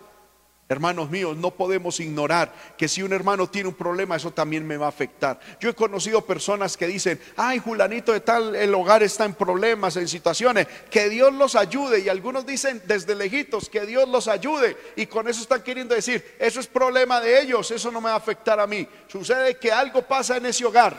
Hermanos míos, no podemos ignorar que si un hermano tiene un problema, eso también me va a afectar. Yo he conocido personas que dicen, ay, Julanito de tal, el hogar está en problemas, en situaciones, que Dios los ayude. Y algunos dicen desde lejitos, que Dios los ayude. Y con eso están queriendo decir, eso es problema de ellos, eso no me va a afectar a mí. Sucede que algo pasa en ese hogar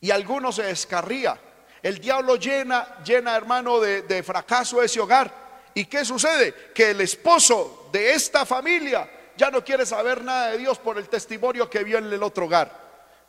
y alguno se descarría. El diablo llena, llena hermano, de, de fracaso ese hogar. ¿Y qué sucede? Que el esposo de esta familia ya no quiere saber nada de Dios por el testimonio que vio en el otro hogar.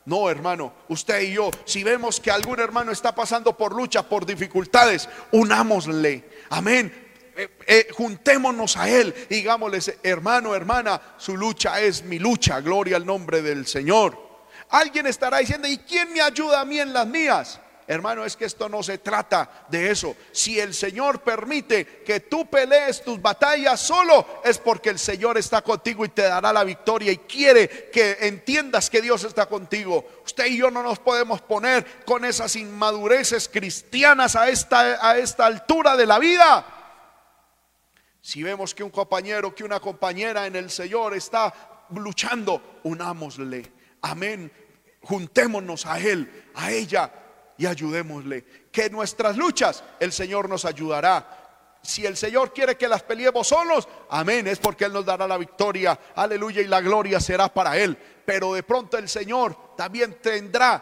No, hermano, usted y yo, si vemos que algún hermano está pasando por lucha, por dificultades, unámosle. Amén. Eh, eh, juntémonos a él y digámosle, hermano, hermana, su lucha es mi lucha. Gloria al nombre del Señor. Alguien estará diciendo, ¿y quién me ayuda a mí en las mías? Hermano, es que esto no se trata de eso. Si el Señor permite que tú pelees tus batallas solo, es porque el Señor está contigo y te dará la victoria y quiere que entiendas que Dios está contigo. Usted y yo no nos podemos poner con esas inmadureces cristianas a esta, a esta altura de la vida. Si vemos que un compañero, que una compañera en el Señor está luchando, unámosle. Amén. Juntémonos a Él, a ella y ayudémosle. Que nuestras luchas el Señor nos ayudará. Si el Señor quiere que las peleemos solos, amén, es porque Él nos dará la victoria, aleluya, y la gloria será para Él. Pero de pronto el Señor también tendrá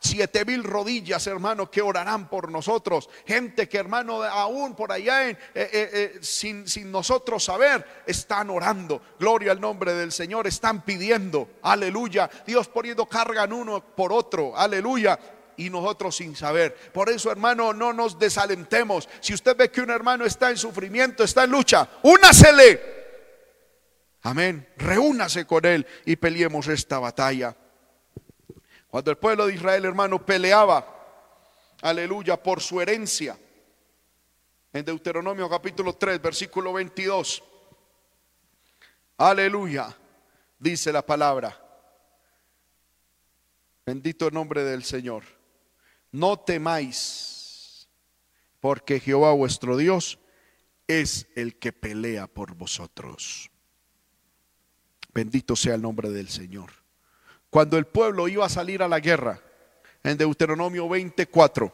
siete mil rodillas, hermano, que orarán por nosotros. Gente que, hermano, aún por allá, eh, eh, eh, sin, sin nosotros saber, están orando. Gloria al nombre del Señor, están pidiendo, aleluya. Dios poniendo carga en uno por otro, aleluya y nosotros sin saber. Por eso, hermano, no nos desalentemos. Si usted ve que un hermano está en sufrimiento, está en lucha, únasele. Amén. Reúnase con él y peleemos esta batalla. Cuando el pueblo de Israel, hermano, peleaba, aleluya, por su herencia, en Deuteronomio capítulo 3, versículo 22, aleluya, dice la palabra. Bendito el nombre del Señor no temáis, porque Jehová vuestro Dios es el que pelea por vosotros. Bendito sea el nombre del Señor. Cuando el pueblo iba a salir a la guerra, en Deuteronomio 24,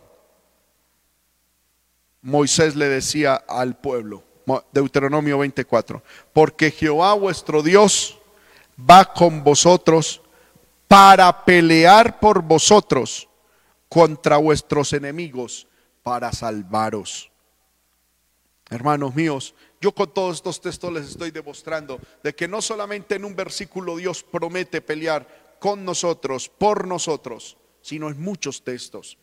Moisés le decía al pueblo, Deuteronomio 24, porque Jehová vuestro Dios va con vosotros para pelear por vosotros contra vuestros enemigos para salvaros. Hermanos míos, yo con todos estos textos les estoy demostrando de que no solamente en un versículo Dios promete pelear con nosotros, por nosotros, sino en muchos textos,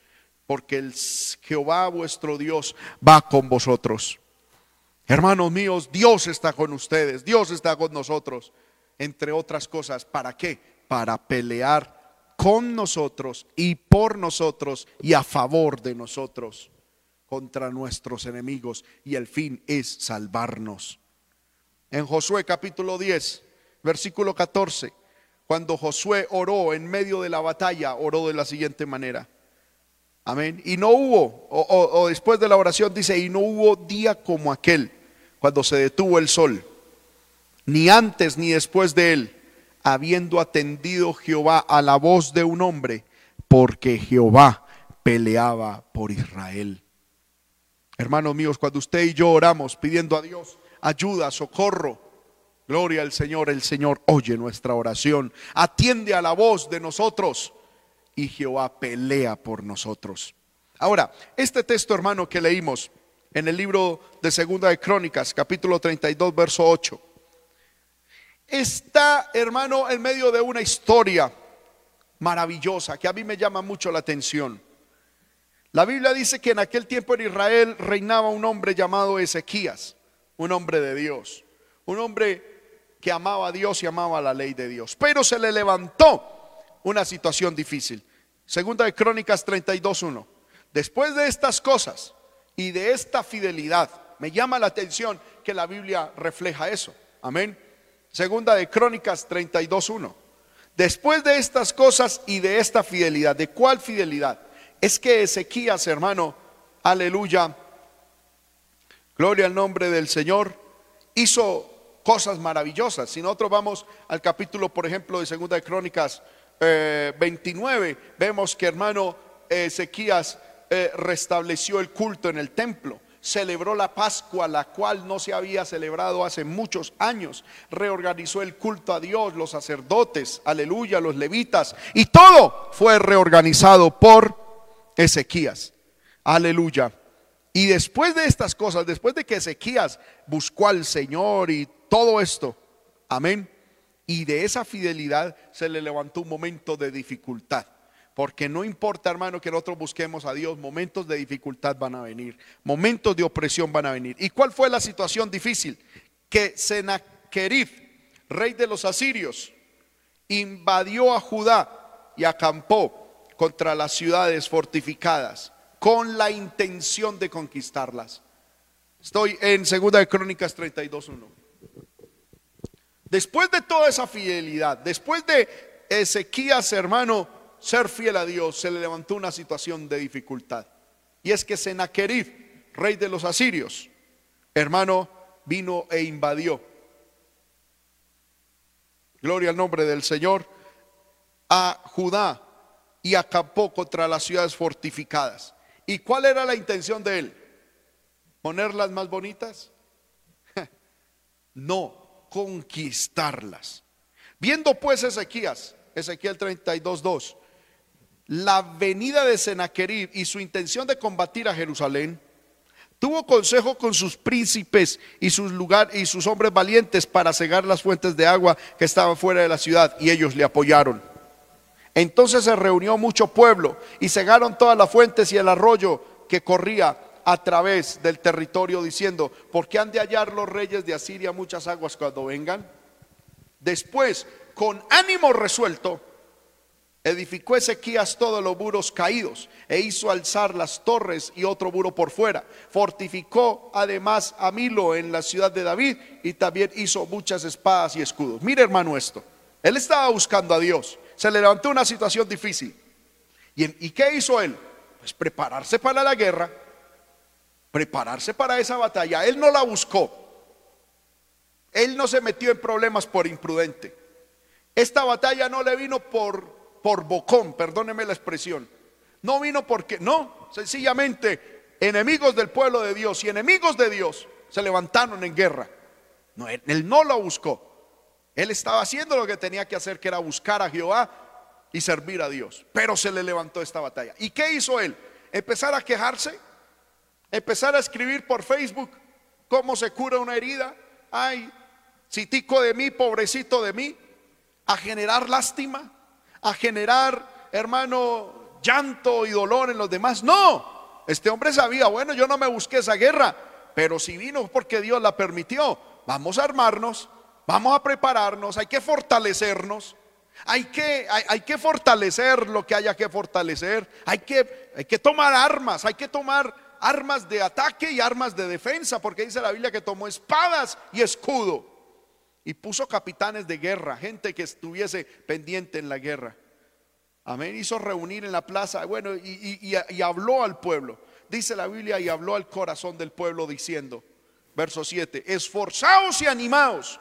porque el Jehová vuestro Dios va con vosotros. Hermanos míos, Dios está con ustedes, Dios está con nosotros, entre otras cosas. ¿Para qué? Para pelear con nosotros y por nosotros y a favor de nosotros contra nuestros enemigos. Y el fin es salvarnos. En Josué capítulo 10, versículo 14, cuando Josué oró en medio de la batalla, oró de la siguiente manera. Amén. Y no hubo, o, después de la oración dice, y no hubo día como aquel, cuando se detuvo el sol, ni antes ni después de él, habiendo atendido Jehová a la voz de un hombre, porque Jehová peleaba por Israel. Hermanos míos, cuando usted y yo oramos pidiendo a Dios ayuda, socorro, gloria al Señor, el Señor oye nuestra oración, atiende a la voz de nosotros y Jehová pelea por nosotros. Ahora, este texto, hermano, que leímos en el libro de Segunda de Crónicas, capítulo 32, verso 8, está, hermano, en medio de una historia maravillosa que a mí me llama mucho la atención. La Biblia dice que en aquel tiempo en Israel reinaba un hombre llamado Ezequías, un hombre de Dios, un hombre que amaba a Dios y amaba la ley de Dios, pero se le levantó una situación difícil. Segunda de Crónicas 32.1. Después de estas cosas y de esta fidelidad, me llama la atención que la Biblia refleja eso. Amén. Segunda de Crónicas 32.1. Después de estas cosas y de esta fidelidad, ¿de cuál fidelidad? Es que Ezequías, hermano, aleluya, gloria al nombre del Señor, hizo cosas maravillosas. Si nosotros vamos al capítulo, por ejemplo, de Segunda de Crónicas 29 eh, vemos que hermano Ezequías eh, restableció el culto en el templo celebró la Pascua, la cual no se había celebrado hace muchos años. Reorganizó el culto a Dios, los sacerdotes, aleluya, los levitas, y todo fue reorganizado por Ezequías. Aleluya. Y después de estas cosas, después de que Ezequías buscó al Señor y todo esto, amén, y de esa fidelidad se le levantó un momento de dificultad. Porque no importa, hermano, que nosotros busquemos a Dios, momentos de dificultad van a venir, momentos de opresión van a venir. ¿Y cuál fue la situación difícil? Que Senaquerib, rey de los asirios, invadió a Judá y acampó contra las ciudades fortificadas con la intención de conquistarlas. Estoy en Segunda de Crónicas 32.1. Después de toda esa fidelidad, después de Ezequías, hermano, ser fiel a Dios, se le levantó una situación de dificultad. Y es que Senaquerib, rey de los asirios, hermano, vino e invadió. Gloria al nombre del Señor. A Judá y acampó contra las ciudades fortificadas. ¿Y cuál era la intención de él? ¿Ponerlas más bonitas? No, conquistarlas. Viendo pues Ezequías, Ezequiel 32.2, la venida de Senaquerib y su intención de combatir a Jerusalén, tuvo consejo con sus príncipes y sus y sus hombres valientes para cegar las fuentes de agua que estaban fuera de la ciudad y ellos le apoyaron. Entonces se reunió mucho pueblo y cegaron todas las fuentes y el arroyo que corría a través del territorio diciendo, ¿por qué han de hallar los reyes de Asiria muchas aguas cuando vengan? Después, con ánimo resuelto, edificó Ezequías todos los muros caídos e hizo alzar las torres y otro muro por fuera. Fortificó además a Milo en la ciudad de David y también hizo muchas espadas y escudos. Mire hermano esto, él estaba buscando a Dios, se le levantó una situación difícil. ¿Y, ¿Y qué hizo él? Pues prepararse para la guerra prepararse para esa batalla. Él no la buscó. Él no se metió en problemas por imprudente. Esta batalla no le vino por, por bocón, perdóneme la expresión. No vino porque, no, sencillamente enemigos del pueblo de Dios y enemigos de Dios se levantaron en guerra. No, él, él no la buscó. Él estaba haciendo lo que tenía que hacer, que era buscar a Jehová y servir a Dios. Pero se le levantó esta batalla. ¿Y qué hizo él? Empezar a quejarse empezar a escribir por Facebook cómo se cura una herida. Ay, citico de mí, pobrecito de mí. A generar lástima, a generar, hermano, llanto y dolor en los demás. No, este hombre sabía, bueno, yo no me busqué esa guerra. pero si vino porque Dios la permitió, vamos a armarnos, vamos a prepararnos, hay que fortalecernos. Hay que, hay, que fortalecer lo que haya que fortalecer. Hay que, hay que tomar armas, hay que tomar armas de ataque y armas de defensa, porque dice la Biblia que tomó espadas y escudo. Y puso capitanes de guerra, gente que estuviese pendiente en la guerra. Amén. Hizo reunir en la plaza, bueno, y, habló al pueblo. Dice la Biblia, y habló al corazón del pueblo diciendo, verso 7, esforzaos y animaos.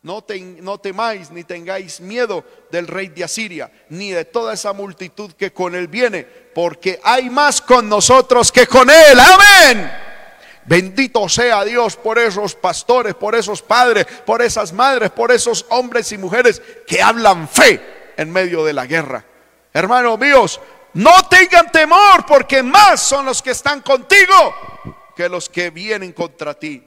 No, no, temáis ni tengáis miedo del rey de Asiria, ni de toda esa multitud que con él viene, porque hay más con nosotros que con él. Amén. Bendito sea Dios por esos pastores, por esos padres, por esas madres, por esos hombres y mujeres que hablan fe en medio de la guerra. Hermanos míos, no tengan temor porque más son los que están contigo que los que vienen contra ti.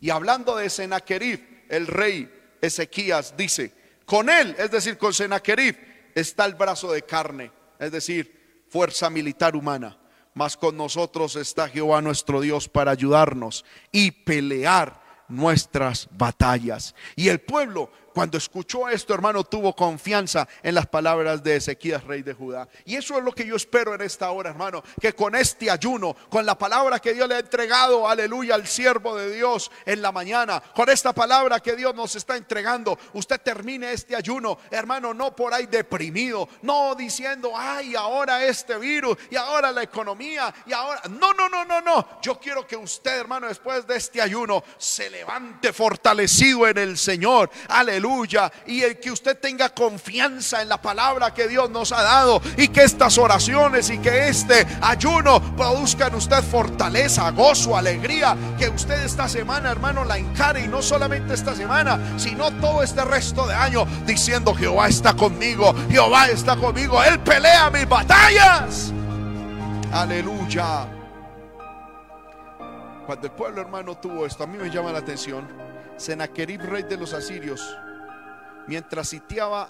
Y hablando de Senaquerib, el rey Ezequías dice, con él, es decir, con Senaquerib, está el brazo de carne, es decir, fuerza militar humana. Mas con nosotros está Jehová nuestro Dios para ayudarnos y pelear nuestras batallas. Y el pueblo cuando escuchó esto, hermano, tuvo confianza en las palabras de Ezequías, rey de Judá. Y eso es lo que yo espero en esta hora, hermano, que con este ayuno, con la palabra que Dios le ha entregado, aleluya, al siervo de Dios en la mañana, con esta palabra que Dios nos está entregando, usted termine este ayuno, hermano, no por ahí deprimido, no diciendo, ay, ahora este virus y ahora la economía y ahora, no, no, no, no, no. Yo quiero que usted, hermano, después de este ayuno, se levante fortalecido en el Señor, aleluya aleluya. Y el que usted tenga confianza en la palabra que Dios nos ha dado y que estas oraciones y que este ayuno produzcan usted fortaleza, gozo, alegría. Que usted esta semana, hermano, la encare y no solamente esta semana, sino todo este resto de año diciendo Jehová está conmigo, Jehová está conmigo, Él pelea mis batallas. Aleluya. Cuando el pueblo hermano tuvo esto, a mí me llama la atención. Senaquerib, rey de los asirios, mientras sitiaba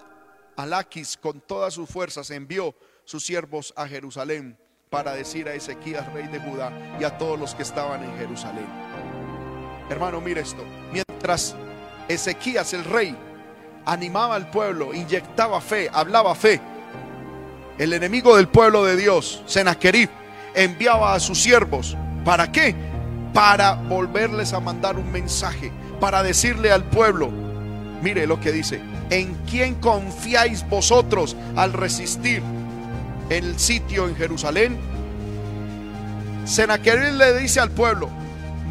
a Laquis con todas sus fuerzas, envió sus siervos a Jerusalén para decir a Ezequías, rey de Judá, y a todos los que estaban en Jerusalén. Hermano, mire esto. Mientras Ezequías, el rey, animaba al pueblo, inyectaba fe, hablaba fe, el enemigo del pueblo de Dios, Senaquerib, enviaba a sus siervos. ¿Para qué? Para volverles a mandar un mensaje, para decirle al pueblo, Mire lo que dice. ¿En quién confiáis vosotros al resistir el sitio en Jerusalén? Senaquerib le dice al pueblo,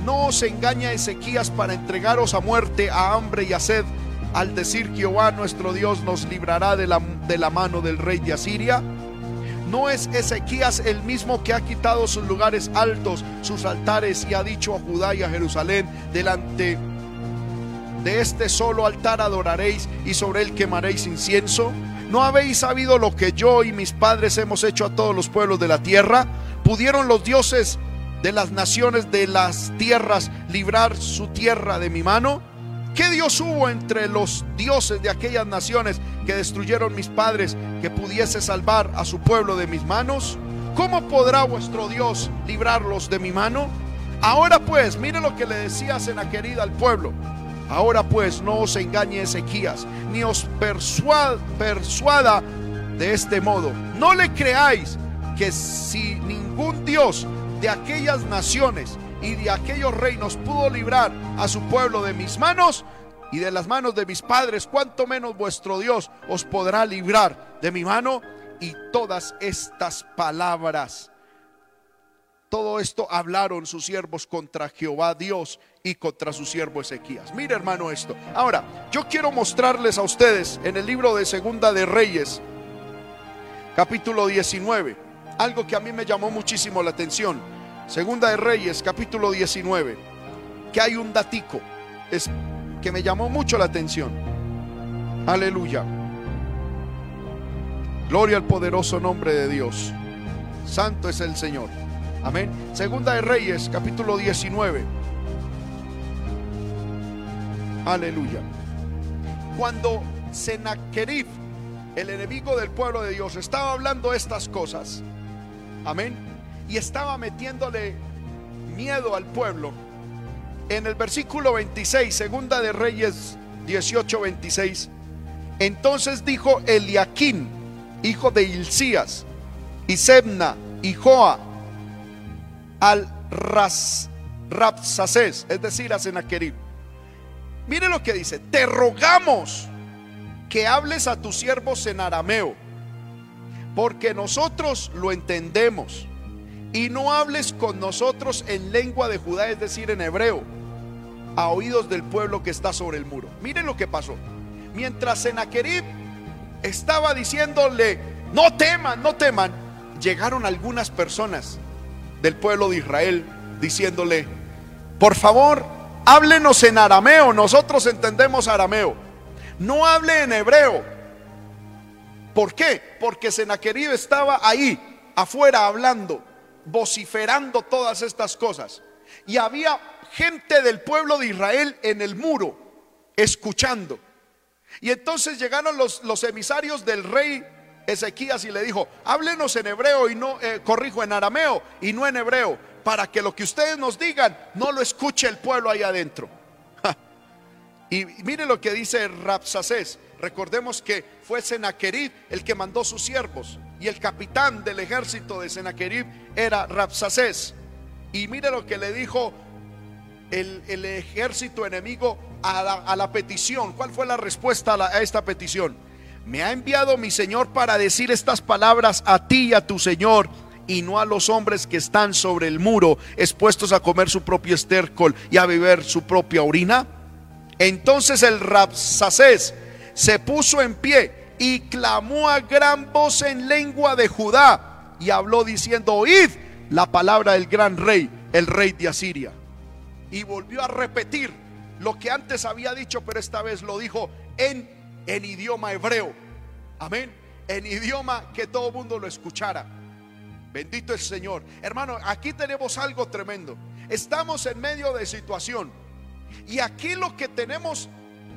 no os engaña Ezequías para entregaros a muerte, a hambre y a sed, al decir Jehová nuestro Dios nos librará de la, de la mano del rey de Asiria. ¿No es Ezequías el mismo que ha quitado sus lugares altos, sus altares y ha dicho a Judá y a Jerusalén delante de este solo altar adoraréis y sobre él quemaréis incienso? ¿No habéis sabido lo que yo y mis padres hemos hecho a todos los pueblos de la tierra? ¿Pudieron los dioses de las naciones de las tierras librar su tierra de mi mano? ¿Qué Dios hubo entre los dioses de aquellas naciones que destruyeron mis padres que pudiese salvar a su pueblo de mis manos? ¿Cómo podrá vuestro Dios librarlos de mi mano? Ahora pues, mire lo que le decía querida al pueblo. Ahora pues no os engañe Ezequías, ni os persuada, persuada de este modo. No le creáis que si ningún Dios de aquellas naciones y de aquellos reinos pudo librar a su pueblo de mis manos y de las manos de mis padres, cuanto menos vuestro Dios os podrá librar de mi mano. Y todas estas palabras todo esto hablaron sus siervos contra Jehová Dios y contra su siervo Ezequías. Mire hermano esto. Ahora, yo quiero mostrarles a ustedes en el libro de Segunda de Reyes, capítulo 19, algo que a mí me llamó muchísimo la atención. Segunda de Reyes, capítulo 19, que hay un datico es, que me llamó mucho la atención. Aleluya. Gloria al poderoso nombre de Dios. Santo es el Señor. Amén. Segunda de Reyes, capítulo 19. Aleluya. Cuando Sennacherib, el enemigo del pueblo de Dios, estaba hablando estas cosas. Amén. Y estaba metiéndole miedo al pueblo, en el versículo 26, segunda de Reyes 18, 26, entonces dijo Eliaquín, hijo de Hilcías, y Sebna, y Joa, al Rapsacés, es decir, a Senaquerib. Mire lo que dice, te rogamos que hables a tus siervos en arameo, porque nosotros lo entendemos, y no hables con nosotros en lengua de Judá, es decir, en hebreo, a oídos del pueblo que está sobre el muro. Miren lo que pasó. Mientras Senaquerib estaba diciéndole, no teman, no teman, llegaron algunas personas del pueblo de Israel diciéndole, por favor, háblenos en arameo, nosotros entendemos arameo. No hable en hebreo. ¿Por qué? Porque Senaquerib estaba ahí, afuera, hablando, vociferando todas estas cosas. Y había gente del pueblo de Israel en el muro, escuchando. Y entonces llegaron los, los emisarios del rey Ezequías y le dijo, háblenos en hebreo y no, eh, corrijo, en arameo y no en hebreo, para que lo que ustedes nos digan no lo escuche el pueblo ahí adentro. y mire lo que dice Rapsacés. Recordemos que fue Senaquerib el que mandó sus siervos y el capitán del ejército de Senaquerib era Rapsacés. Y mire lo que le dijo el, ejército enemigo a la, petición. ¿Cuál fue la respuesta a esta petición? me ha enviado mi Señor para decir estas palabras a ti y a tu Señor y no a los hombres que están sobre el muro expuestos a comer su propio estércol y a beber su propia orina? Entonces el Rapsacés se puso en pie y clamó a gran voz en lengua de Judá y habló diciendo, oíd la palabra del gran rey, el rey de Asiria. Y volvió a repetir lo que antes había dicho, pero esta vez lo dijo en en idioma hebreo. Amén. En idioma que todo mundo lo escuchara. Bendito el Señor. Hermano, aquí tenemos algo tremendo. Estamos en medio de situación. Y aquí lo que tenemos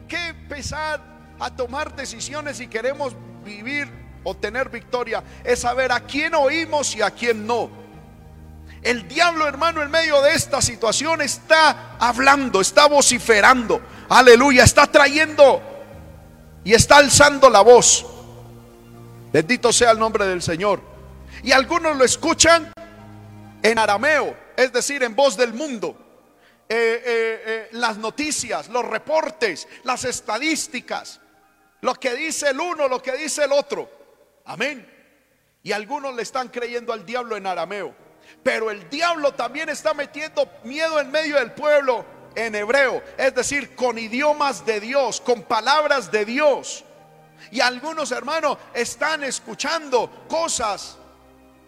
que empezar a tomar decisiones y queremos vivir o tener victoria es saber a quién oímos y a quién no. El diablo, hermano, en medio de esta situación está hablando, está vociferando. Aleluya, está trayendo y está alzando la voz. Bendito sea el nombre del Señor. Y algunos lo escuchan en arameo, es decir, en voz del mundo. Eh, eh, eh, las noticias, los reportes, las estadísticas, lo que dice el uno, lo que dice el otro. Amén. Y algunos le están creyendo al diablo en arameo. Pero el diablo también está metiendo miedo en medio del pueblo en hebreo, es decir, con idiomas de Dios, con palabras de Dios. Y algunos hermanos están escuchando cosas,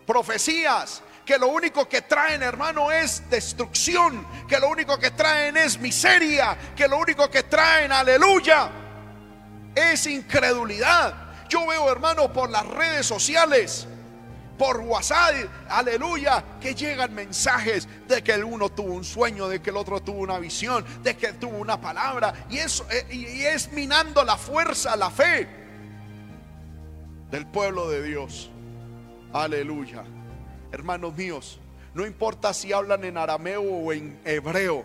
profecías, que lo único que traen, hermano, es destrucción, que lo único que traen es miseria, que lo único que traen, aleluya, es incredulidad. Yo veo, hermano, por las redes sociales por WhatsApp, aleluya, que llegan mensajes de que el uno tuvo un sueño, de que el otro tuvo una visión, de que tuvo una palabra, y eso eh, y es minando la fuerza, la fe del pueblo de Dios. Aleluya. Hermanos míos, no importa si hablan en arameo o en hebreo,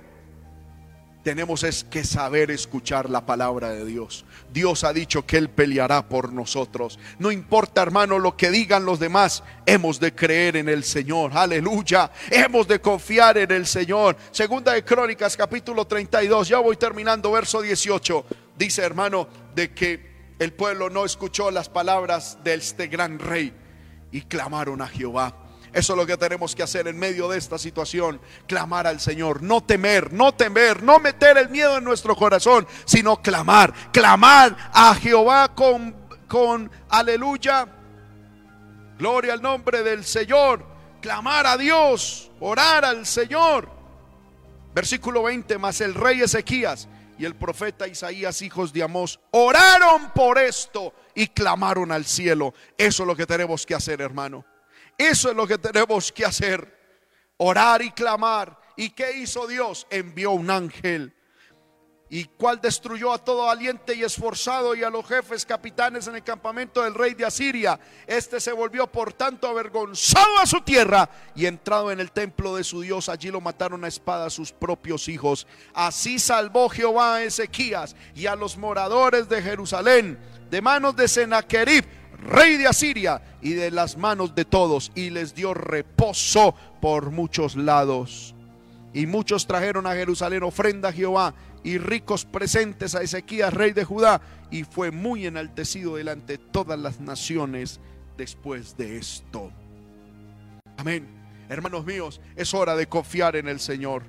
tenemos es que saber escuchar la palabra de Dios. Dios ha dicho que Él peleará por nosotros. No importa, hermano, lo que digan los demás, hemos de creer en el Señor. Aleluya. Hemos de confiar en el Señor. Segunda de Crónicas, capítulo 32. Ya voy terminando, verso 18. Dice, hermano, de que el pueblo no escuchó las palabras de este gran rey y clamaron a Jehová. Eso es lo que tenemos que hacer en medio de esta situación. Clamar al Señor. No temer, no temer, no meter el miedo en nuestro corazón, sino clamar. Clamar a Jehová con, con aleluya. Gloria al nombre del Señor. Clamar a Dios. Orar al Señor. Versículo 20. Más el rey Ezequías y el profeta Isaías, hijos de Amós, oraron por esto y clamaron al cielo. Eso es lo que tenemos que hacer, hermano. Eso es lo que tenemos que hacer. Orar y clamar. ¿Y qué hizo Dios? Envió un ángel y cual destruyó a todo valiente y esforzado y a los jefes capitanes en el campamento del rey de Asiria. Este se volvió por tanto avergonzado a su tierra y entrado en el templo de su Dios, allí lo mataron a espada a sus propios hijos. Así salvó Jehová a Ezequías y a los moradores de Jerusalén de manos de Sennacherib, rey de Asiria, y de las manos de todos, y les dio reposo por muchos lados. Y muchos trajeron a Jerusalén ofrenda a Jehová y ricos presentes a Ezequías, rey de Judá, y fue muy enaltecido delante de todas las naciones después de esto. Amén. Hermanos míos, es hora de confiar en el Señor.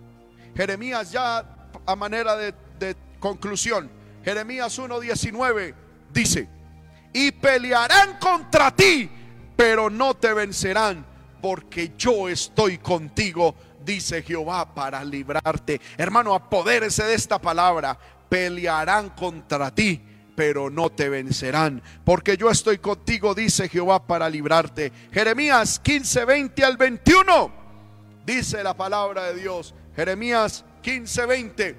Jeremías ya a manera de, de conclusión, Jeremías 1.19 dice, y pelearán contra ti, pero no te vencerán, porque yo estoy contigo dice Jehová, para librarte. Hermano, apodérese de esta palabra. Pelearán contra ti, pero no te vencerán. Porque yo estoy contigo, dice Jehová, para librarte. Jeremías 15, 20 al 21. Dice la palabra de Dios. Jeremías 15, 20.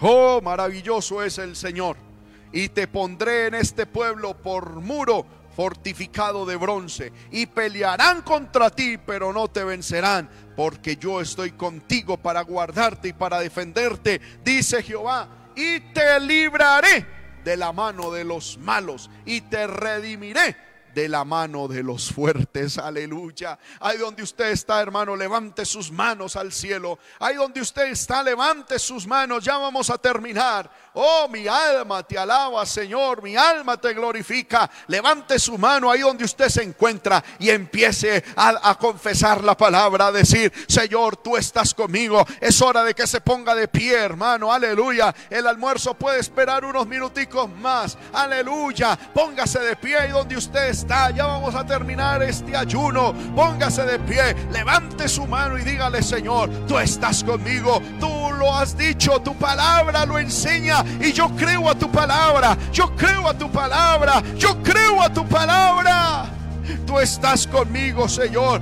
Oh, maravilloso es el Señor. Y te pondré en este pueblo por muro fortificado de bronce, y pelearán contra ti, pero no te vencerán, porque yo estoy contigo para guardarte y para defenderte, dice Jehová, y te libraré de la mano de los malos, y te redimiré de la mano de los fuertes. Aleluya. Ahí donde usted está, hermano, levante sus manos al cielo. Ahí donde usted está, levante sus manos. Ya vamos a terminar. Oh, mi alma te alaba, Señor. Mi alma te glorifica. Levante su mano ahí donde usted se encuentra y empiece a, confesar la palabra, a decir, Señor, tú estás conmigo. Es hora de que se ponga de pie, hermano. Aleluya. El almuerzo puede esperar unos minuticos más. Aleluya. Póngase de pie ahí donde usted está ya vamos a terminar este ayuno. Póngase de pie, levante su mano y dígale, Señor, tú estás conmigo. Tú lo has dicho, tu palabra lo enseña. Y yo creo a tu palabra. Yo creo a tu palabra. Yo creo a tu palabra. Tú estás conmigo, Señor.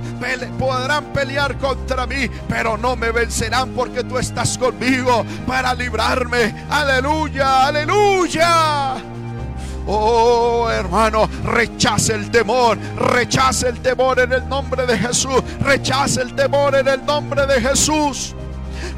podrán pelear contra mí, pero no me vencerán porque tú estás conmigo para librarme. Aleluya, aleluya. Oh, hermano, rechace el temor, rechace el temor en el nombre de Jesús, rechace el temor en el nombre de Jesús.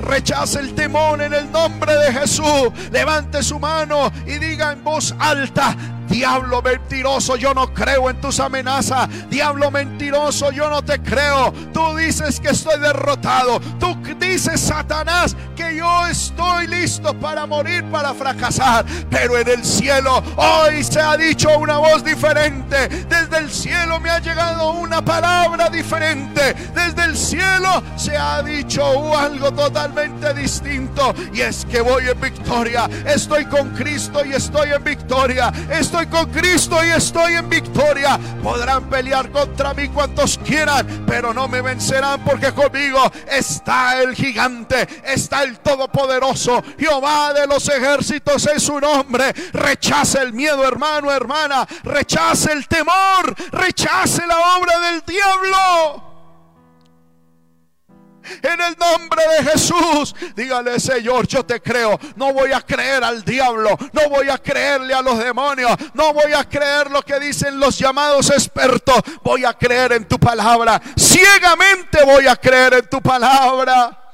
Rechace el temor en el nombre de Jesús. Levante su mano y diga en voz alta, Diablo mentiroso, yo no creo en tus amenazas. Diablo mentiroso, yo no te creo. Tú dices que estoy derrotado. Tú dices, Satanás, que yo estoy listo para morir, para fracasar. Pero en el cielo hoy se ha dicho una voz diferente. Desde el cielo me ha llegado una palabra diferente. Desde el cielo se ha dicho algo totalmente distinto. Y es que voy en victoria. Estoy con Cristo y estoy en victoria. Con Cristo y estoy en victoria. Podrán pelear contra mí cuantos quieran, pero no me vencerán porque conmigo está el gigante, está el todopoderoso. Jehová de los ejércitos es su nombre. Rechace el miedo, hermano, hermana. Rechace el temor. Rechace la obra del diablo. En el nombre de Jesús, dígale, Señor, yo te creo. No voy a creer al diablo. No voy a creerle a los demonios. No voy a creer lo que dicen los llamados expertos. Voy a creer en tu palabra. Ciegamente voy a creer en tu palabra.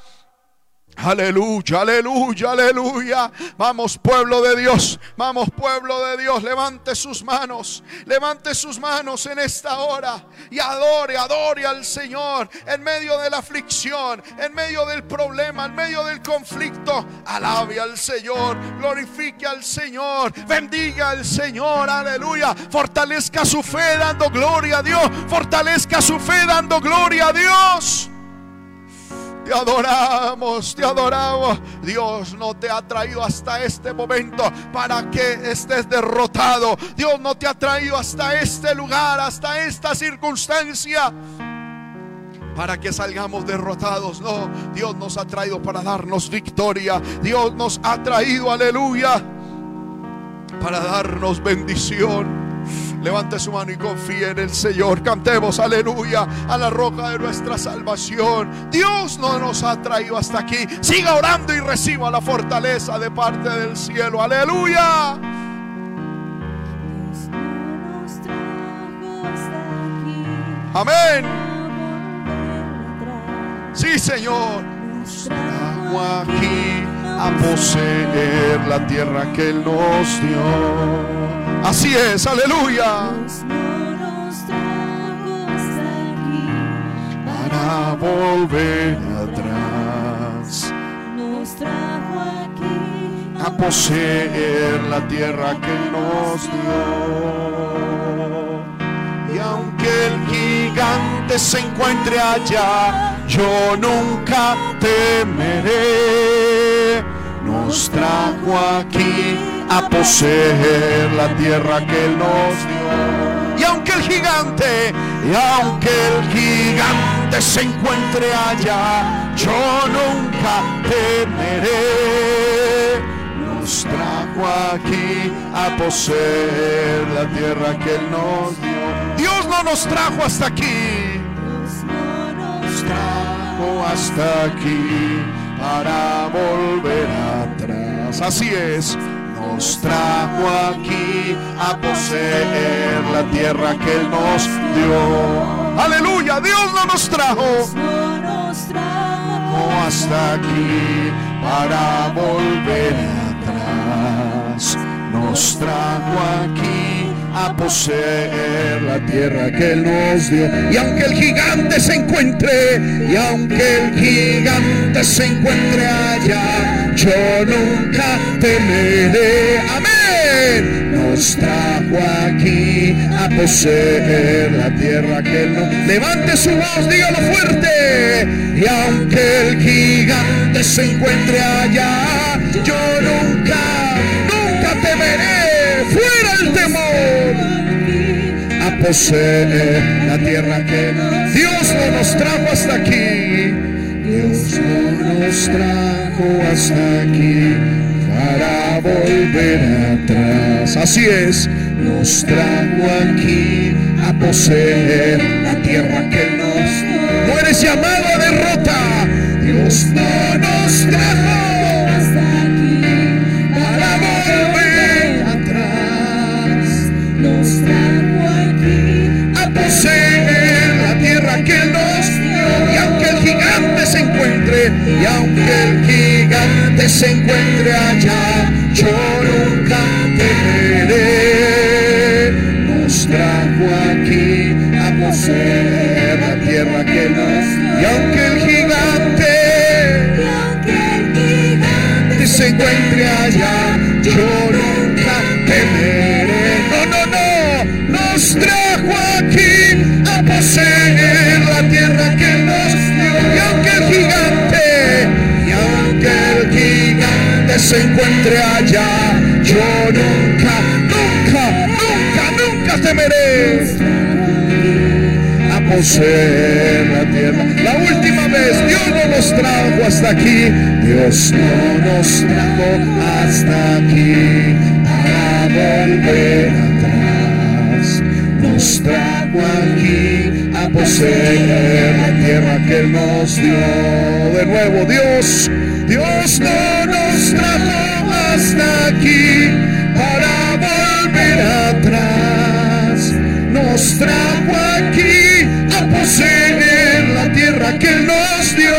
Aleluya, aleluya, aleluya. Vamos pueblo de Dios, vamos pueblo de Dios. Levante sus manos, levante sus manos en esta hora y adore, adore al Señor en medio de la aflicción, en medio del problema, en medio del conflicto. Alabe al Señor, glorifique al Señor, bendiga al Señor, aleluya. Fortalezca su fe dando gloria a Dios, fortalezca su fe dando gloria a Dios. Te adoramos, te adoramos. Dios no te ha traído hasta este momento para que estés derrotado. Dios no te ha traído hasta este lugar, hasta esta circunstancia para que salgamos derrotados. No, Dios nos ha traído para darnos victoria. Dios nos ha traído, aleluya, para darnos bendición. Levante su mano y confíe en el Señor. Cantemos aleluya a la roca de nuestra salvación. Dios no nos ha traído hasta aquí. Siga orando y reciba la fortaleza de parte del cielo. Aleluya. Amén. Sí, Señor. Nos trajo aquí a poseer la tierra que Él nos dio. Así es, aleluya. Para volver atrás. Nos trajo aquí a poseer la tierra que nos dio. Y aunque el gigante se encuentre allá, yo nunca temeré. Nos trajo aquí a poseer la tierra que Él nos dio. Y aunque el gigante, y aunque el gigante se encuentre allá, yo nunca temeré. Nos trajo aquí a poseer la tierra que Él nos dio. Dios no nos trajo hasta aquí nos trajo hasta aquí para volver atrás. Así es, nos trajo aquí a poseer la tierra que Él nos dio. Aleluya, Dios no nos trajo no nos trajo hasta aquí para volver atrás. Nos trajo aquí a poseer la tierra que Él nos dio. Y aunque el gigante se encuentre, y aunque el gigante se encuentre allá, yo nunca temeré. Amén. Nos trajo aquí a poseer la tierra que nos Levante su voz, dígalo fuerte. Y aunque el gigante se encuentre allá, yo nunca, nunca temeré. Fuera el temor a poseer la tierra que Dios no nos trajo hasta aquí. Dios no nos trajo aquí para volver atrás. Así es, nos trajo aquí a poseer la tierra que nos no eres llamado a derrota. Dios no nos trajo y aunque el gigante se encuentre allá, yo nunca temeré. Nos trajo aquí a poseer la tierra que nos dio. Y aunque el gigante y aunque el gigante se encuentre allá, yo nunca temeré. No, no, no, nos trajo aquí a poseer la tierra que se encuentre allá, yo nunca, nunca, nunca, nunca temeré a poseer la tierra. La última vez Dios no nos trajo hasta aquí, Dios no nos trajo hasta aquí para volver atrás. Nos trajo aquí a poseer la tierra que nos dio. De nuevo, Dios, Dios no nos aquí para volver atrás nos trajo aquí a poseer la tierra que nos dio.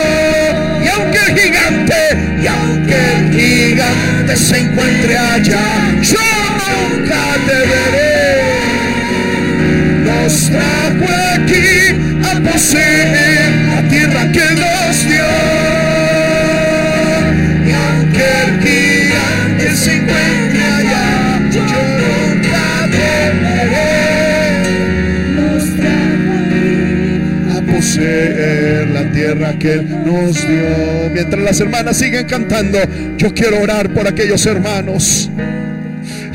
Y aunque el gigante, y aunque el gigante se encuentre allá, yo nunca te veré. Nos trajo aquí a poseer la tierra que nos dio. Yo nunca a poseer la tierra que Él nos dio. Mientras las hermanas siguen cantando, yo quiero orar por aquellos hermanos.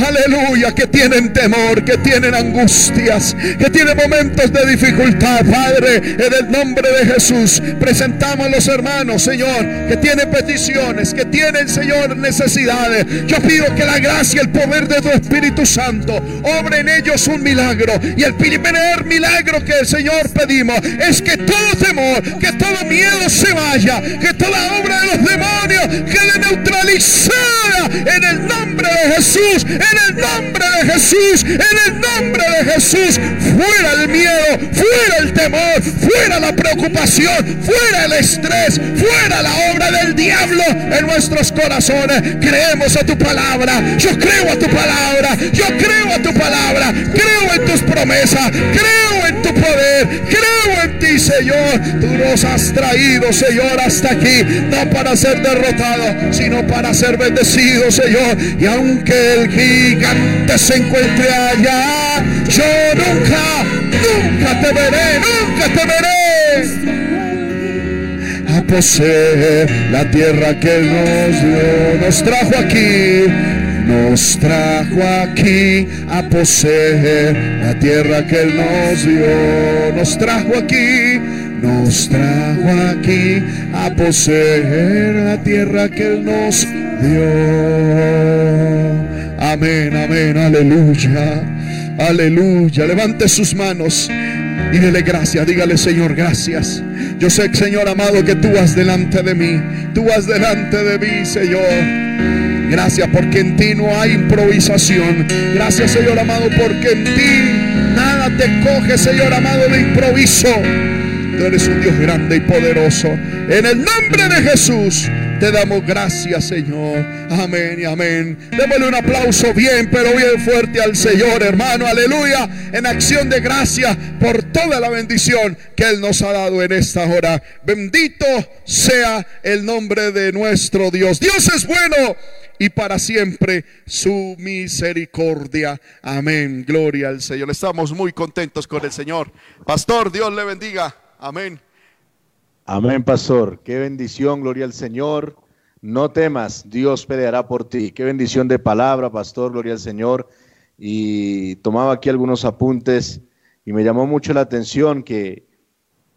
Aleluya, que tienen temor, que tienen angustias, que tienen momentos de dificultad, Padre, en el nombre de Jesús, presentamos a los hermanos, Señor, que tienen peticiones, que tienen, Señor, necesidades. Yo pido que la gracia, el poder de tu Espíritu Santo, obre en ellos un milagro. Y el primer milagro que el Señor pedimos es que todo temor, que todo miedo se vaya, que toda obra de los demonios quede neutralizada en el nombre de Jesús, en el nombre de Jesús, en el nombre de Jesús. Fuera el miedo, fuera el temor, fuera la preocupación, fuera el estrés, fuera la obra del diablo en nuestros corazones. Creemos a tu palabra, yo creo a tu palabra, yo creo a tu palabra, creo en tus promesas, creo en poder, creo en ti, Señor. Tú nos has traído, Señor, hasta aquí, no para ser derrotado, sino para ser bendecido, Señor. Y aunque el gigante se encuentre allá, yo nunca, nunca te veré, nunca te veré a poseer la tierra que nos dio. Nos trajo aquí, nos trajo aquí a poseer la tierra que Él nos dio. Nos trajo aquí, nos trajo aquí a poseer la tierra que Él nos dio. Amén, amén, aleluya. Aleluya. Levante sus manos y dele gracias. Dígale, Señor, gracias. Yo sé, Señor amado, que tú vas delante de mí. Tú vas delante de mí, Señor. Gracias porque en ti no hay improvisación. Gracias, Señor amado, porque en ti nada te coge, Señor amado, de improviso. Tú eres un Dios grande y poderoso. En el nombre de Jesús. Te damos gracias, Señor. Amén y amén. Démosle un aplauso bien, pero bien fuerte al Señor, hermano. Aleluya. En acción de gracia por toda la bendición que Él nos ha dado en esta hora. Bendito sea el nombre de nuestro Dios. Dios es bueno y para siempre su misericordia. Amén. Gloria al Señor. Estamos muy contentos con el Señor. Pastor, Dios le bendiga. Amén. Amén, pastor. Qué bendición, gloria al Señor. No temas, Dios peleará por ti. Qué bendición de palabra, pastor, gloria al Señor. Y tomaba aquí algunos apuntes y me llamó mucho la atención que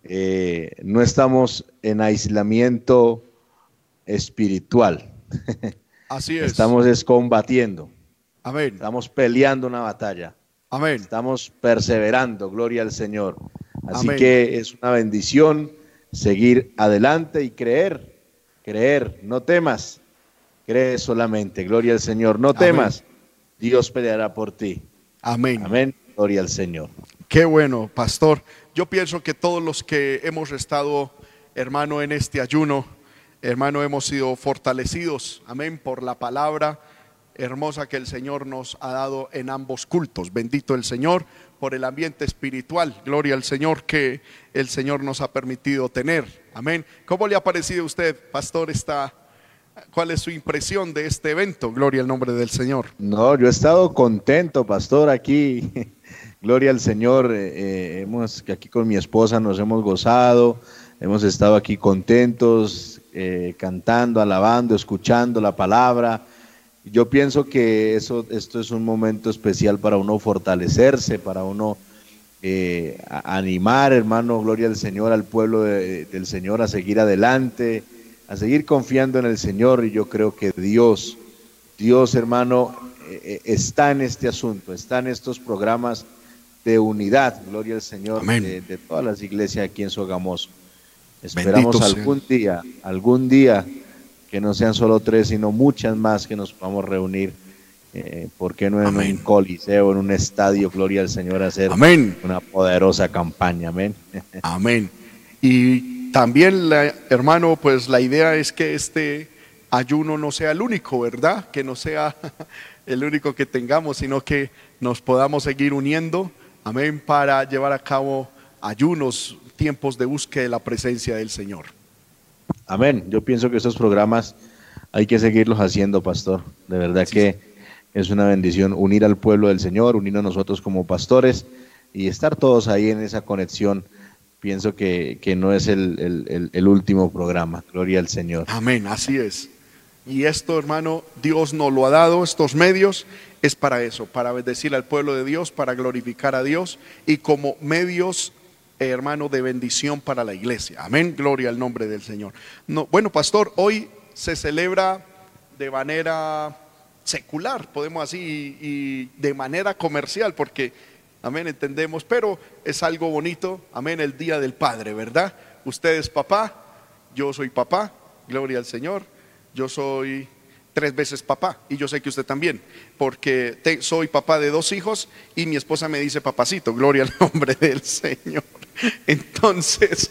eh, no estamos en aislamiento espiritual. Así es. Estamos es combatiendo. Amén. Estamos peleando una batalla. Amén. Estamos perseverando, gloria al Señor. Así Amén. que es una bendición seguir adelante y creer, creer, no temas, cree solamente, gloria al Señor, no temas, Dios peleará por ti. Amén. Amén, gloria al Señor. Qué bueno, pastor. Yo pienso que todos los que hemos estado, hermano, en este ayuno, hermano, hemos sido fortalecidos, amén, por la palabra hermosa que el Señor nos ha dado en ambos cultos. Bendito el Señor por el ambiente espiritual. Gloria al Señor que el Señor nos ha permitido tener. Amén. ¿Cómo le ha parecido a usted, pastor, esta, cuál es su impresión de este evento? Gloria al nombre del Señor. No, yo he estado contento, pastor, aquí. Gloria al Señor. eh, eh, hemos aquí con mi esposa nos hemos gozado, hemos estado aquí contentos, eh, cantando, alabando, escuchando la palabra. Yo pienso que eso, esto es un momento especial para uno fortalecerse, para uno eh, animar, hermano, gloria al Señor, al pueblo de- del Señor a seguir adelante, a seguir confiando en el Señor. Y yo creo que Dios, Dios, hermano, eh, está en este asunto, está en estos programas de unidad, gloria al Señor, de, de todas las iglesias aquí en Sogamoso. Esperamos Bendito sea. algún día, algún día que no sean solo tres, sino muchas más que nos podamos reunir. Eh, ¿Por qué no en Amén. un coliseo, en un estadio, gloria al Señor, hacer Amén. una poderosa campaña? Amén. Amén. Y también, la- hermano, pues la idea es que este ayuno no sea el único, ¿verdad? Que no sea el único que tengamos, sino que nos podamos seguir uniendo, amén, para llevar a cabo ayunos, tiempos de búsqueda de la presencia del Señor. Amén. Yo pienso que estos programas hay que seguirlos haciendo, pastor. De verdad Sí, que es una bendición unir al pueblo del Señor, unirnos nosotros como pastores y estar todos ahí en esa conexión. Pienso que, que no es el, el- el- el último programa. Gloria al Señor. Amén, así es. Y esto, hermano, Dios nos lo ha dado, estos medios, es para eso, para bendecir al pueblo de Dios, para glorificar a Dios y como medios, hermano, de bendición para la iglesia. Amén, gloria al nombre del Señor. No, bueno, pastor, hoy se celebra de manera secular, podemos así, y, y de manera comercial, porque, amén, entendemos, pero es algo bonito, amén, el Día del Padre, ¿verdad? Usted es papá, yo soy papá, gloria al Señor, yo soy tres veces papá y yo sé que usted también, porque soy papá de dos hijos y mi esposa me dice papacito, gloria al nombre del Señor. Entonces,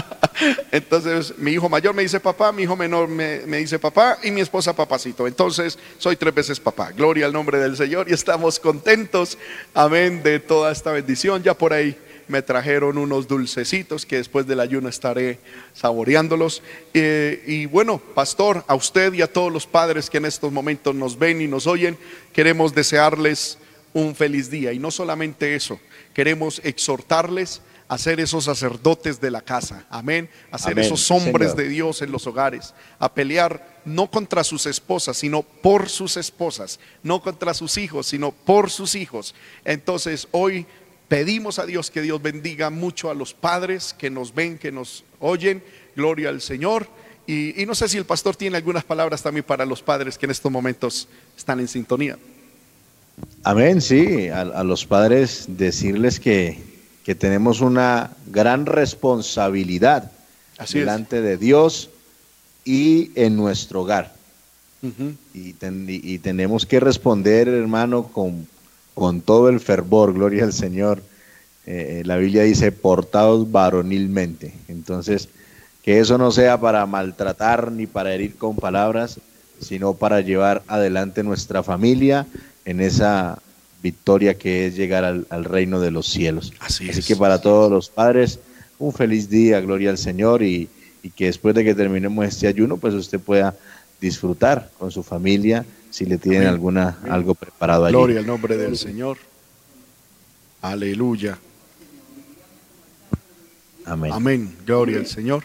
entonces mi hijo mayor me dice papá, mi hijo menor me, me dice papá y mi esposa papacito. Entonces soy tres veces papá, gloria al nombre del Señor y estamos contentos, amén, de toda esta bendición. Ya por ahí me trajeron unos dulcecitos que después del ayuno estaré saboreándolos. Eh, y bueno, pastor, a usted y a todos los padres que en estos momentos nos ven y nos oyen, queremos desearles un feliz día. Y no solamente eso, queremos exhortarles a ser esos sacerdotes de la casa, amén, a ser Amén, esos hombres Señor. de Dios en los hogares, a pelear no contra sus esposas, sino por sus esposas, no contra sus hijos, sino por sus hijos. Entonces, hoy pedimos a Dios que Dios bendiga mucho a los padres que nos ven, que nos oyen, gloria al Señor. Y, y no sé si el pastor tiene algunas palabras también para los padres que en estos momentos están en sintonía. Amén, sí, a, a los padres decirles que, que tenemos una gran responsabilidad Así es. delante de Dios y en nuestro hogar. Ten- y tenemos que responder, hermano, con, con todo el fervor, gloria al Señor. Eh, la Biblia dice, portados varonilmente. Entonces, que eso no sea para maltratar ni para herir con palabras, sino para llevar adelante nuestra familia en esa victoria que es llegar al, al reino de los cielos. Así Así es. que para todos los padres, un feliz día, gloria al Señor, y, y que después de que terminemos este ayuno, pues usted pueda disfrutar con su familia, si le tienen Amén. alguna algo preparado allí. Gloria al nombre del Señor. Aleluya. Amén. Amén. Gloria al Señor.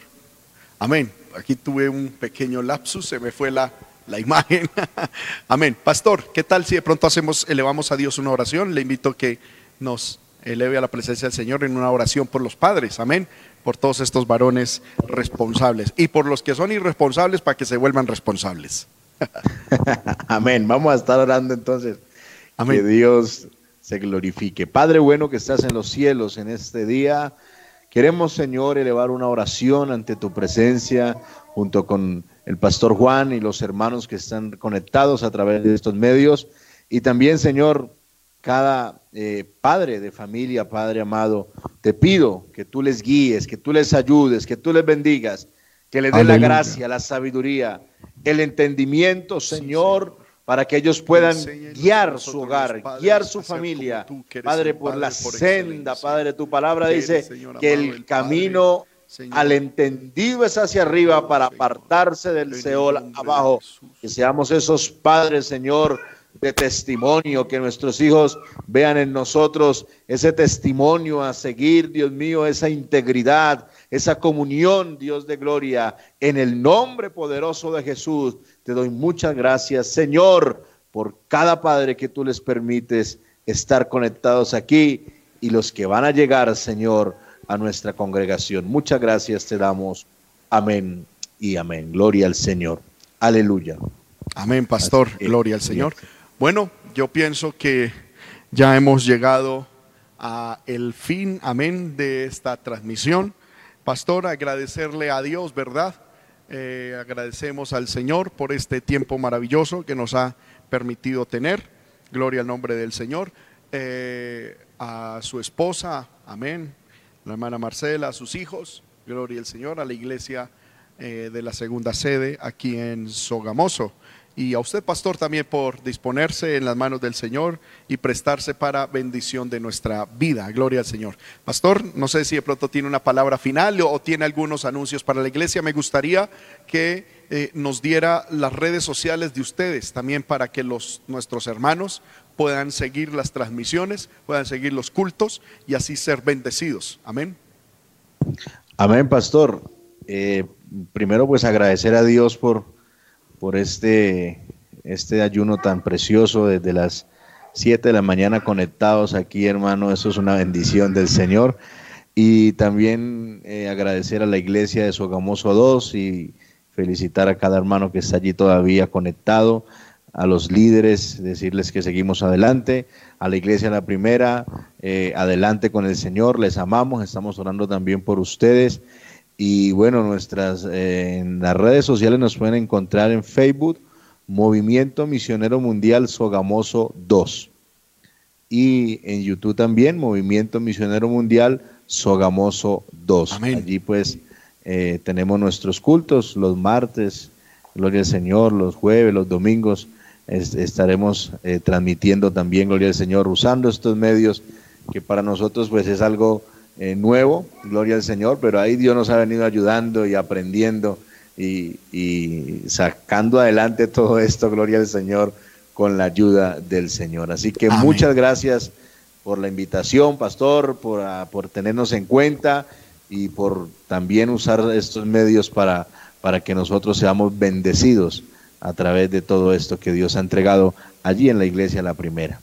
Amén. Aquí tuve un pequeño lapsus, se me fue la, la imagen. Amén. Pastor, ¿qué tal si de pronto hacemos, elevamos a Dios una oración? Le invito a que nos eleve a la presencia del Señor en una oración por los padres. Amén. Por todos estos varones responsables y por los que son irresponsables para que se vuelvan responsables. Amén. Vamos a estar orando entonces. Amén. Que Dios se glorifique. Padre bueno que estás en los cielos en este día, queremos, Señor, elevar una oración ante tu presencia junto con el pastor Juan y los hermanos que están conectados a través de estos medios. Y también, Señor, cada eh, padre de familia, Padre amado, te pido que tú les guíes, que tú les ayudes, que tú les bendigas, que les des la gracia, la sabiduría, el entendimiento, Señor, para que ellos puedan guiar su hogar, padres, guiar su familia. tú, Padre, por padre la por senda. Padre, tu palabra dice Señor que el el camino Señor. al entendido es hacia arriba para apartarse del Seol abajo. Que seamos esos padres, Señor, de testimonio, que nuestros hijos vean en nosotros ese testimonio a seguir, Dios mío, esa integridad, esa comunión, Dios de gloria. En el nombre poderoso de Jesús, te doy muchas gracias, Señor, por cada padre que tú les permites estar conectados aquí y los que van a llegar, Señor, a nuestra congregación. Muchas gracias te damos. Amén y amén. Gloria al Señor. Aleluya. Amén, pastor. Gloria al. Señor. Bueno, yo pienso que ya hemos llegado a el fin, amén, de esta transmisión. Pastor, agradecerle a Dios, ¿verdad? Eh, agradecemos al Señor por este tiempo maravilloso que nos ha permitido tener. Gloria al nombre del Señor. Eh, a su esposa, amén. La hermana Marcela, a sus hijos. Gloria al Señor. A la iglesia eh, de la segunda sede aquí en Sogamoso. Y a usted, pastor, también por disponerse en las manos del Señor y prestarse para bendición de nuestra vida. Gloria al Señor. Pastor, no sé si de pronto tiene una palabra final o tiene algunos anuncios para la iglesia. Me gustaría que eh, nos diera las redes sociales de ustedes también para que los, nuestros hermanos puedan seguir las transmisiones, puedan seguir los cultos y así ser bendecidos. Amén. Amén, pastor. Eh, primero, pues agradecer a Dios por, por este este ayuno tan precioso desde las 7 de la mañana conectados aquí, hermano. Eso es una bendición del Señor. Y también eh, agradecer a la iglesia de Sogamoso 2 y felicitar a cada hermano que está allí todavía conectado, a los líderes, decirles que seguimos adelante, a la iglesia la primera, eh, adelante con el Señor, les amamos, estamos orando también por ustedes. Y bueno, nuestras eh, en las redes sociales nos pueden encontrar en Facebook, Movimiento Misionero Mundial Sogamoso 2. Y en YouTube también, Movimiento Misionero Mundial Sogamoso 2. Amén. Allí pues eh, tenemos nuestros cultos los martes, Gloria al Señor, los jueves, los domingos. es- estaremos eh, transmitiendo también, Gloria al Señor, usando estos medios que para nosotros pues es algo eh, nuevo, Gloria al Señor, pero ahí Dios nos ha venido ayudando y aprendiendo y, y sacando adelante todo esto, Gloria al Señor, con la ayuda del Señor. Así que Amén. muchas gracias por la invitación, pastor, por, ah, por tenernos en cuenta y por también usar estos medios para, para que nosotros seamos bendecidos a través de todo esto que Dios ha entregado allí en la iglesia la primera.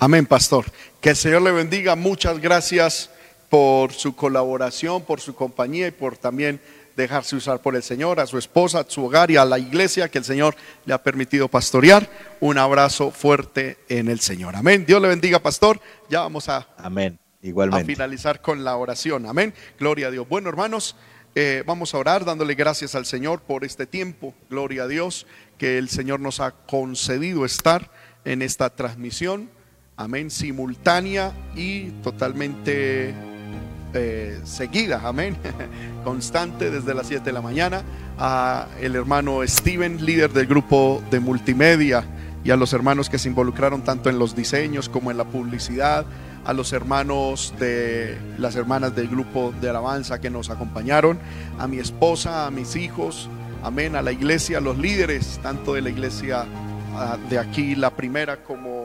Amén, pastor. Que el Señor le bendiga. Muchas gracias por su colaboración, por su compañía y por también dejarse usar por el Señor, a su esposa, a su hogar y a la iglesia que el Señor le ha permitido pastorear. Un abrazo fuerte en el Señor. Amén. Dios le bendiga, pastor. Ya vamos a Amén. a finalizar con la oración. Amén. Gloria a Dios. Bueno, hermanos, eh, vamos a orar dándole gracias al Señor por este tiempo. Gloria a Dios que el Señor nos ha concedido estar en esta transmisión. Amén. Simultánea y totalmente eh, seguida. Amén. Constante desde las 7 de la mañana. A el hermano Steven, líder del grupo de multimedia. Y a los hermanos que se involucraron tanto en los diseños como en la publicidad a los hermanos de las hermanas del grupo de alabanza que nos acompañaron, a mi esposa, a mis hijos, amén, a la iglesia, a los líderes, tanto de la iglesia ah, de aquí, la primera, como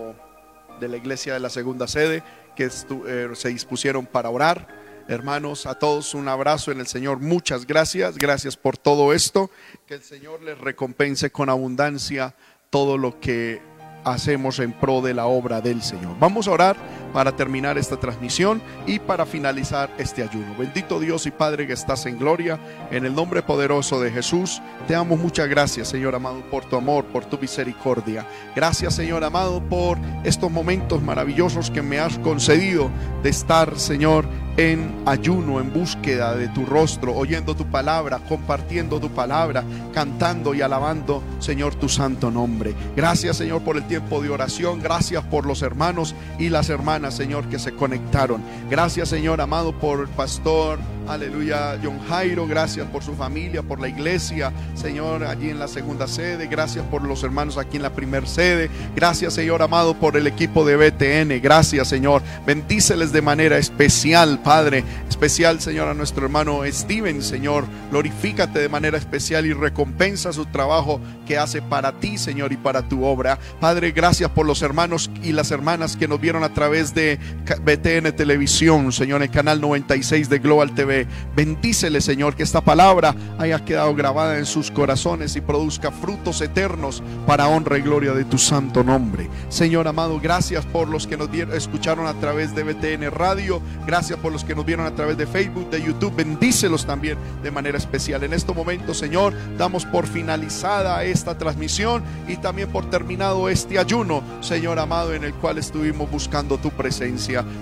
de la iglesia de la segunda sede, que eh, se dispusieron para orar. Hermanos, a todos un abrazo en el Señor. Muchas gracias. Gracias por todo esto. Que el Señor les recompense con abundancia todo lo que hacemos en pro de la obra del Señor. Vamos a orar para terminar esta transmisión y para finalizar este ayuno. Bendito Dios y Padre que estás en gloria, en el nombre poderoso de Jesús, te damos muchas gracias, Señor amado, por tu amor, por tu misericordia. Gracias, Señor amado, por estos momentos maravillosos que me has concedido de estar, Señor, en ayuno, en búsqueda de tu rostro, oyendo tu palabra, compartiendo tu palabra, cantando y alabando, Señor, tu santo nombre. Gracias, Señor, por el tiempo de oración. Gracias por los hermanos y las hermanas, Señor, que se conectaron. Gracias, Señor, amado, por el pastor. Aleluya, John Jairo, gracias por su familia, por la iglesia, Señor, allí en la segunda sede, gracias por los hermanos aquí en la primera sede, gracias, Señor amado, por el equipo de BTN, gracias, Señor, bendíceles de manera especial, Padre, especial, Señor, a nuestro hermano Steven, Señor, glorifícate de manera especial y recompensa su trabajo que hace para ti, Señor, y para tu obra. Padre, gracias por los hermanos y las hermanas que nos vieron a través de BTN Televisión, Señor, el canal 96 de Global TV. Bendícele, Señor, que esta palabra haya quedado grabada en sus corazones y produzca frutos eternos para honra y gloria de tu santo nombre. Señor amado, gracias por los que nos escucharon a través de BTN Radio, gracias por los que nos vieron a través de Facebook, de YouTube. Bendícelos también de manera especial. En este momento, Señor, damos por finalizada esta transmisión y también por terminado este ayuno, Señor amado, en el cual estuvimos buscando tu presencia.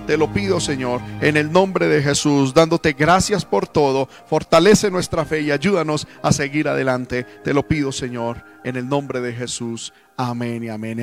Te lo pido, Señor, en el nombre de Jesús, dándote gracias por todo. Fortalece nuestra fe y ayúdanos a seguir adelante. Te lo pido, Señor, en el nombre de Jesús. Amén y amén.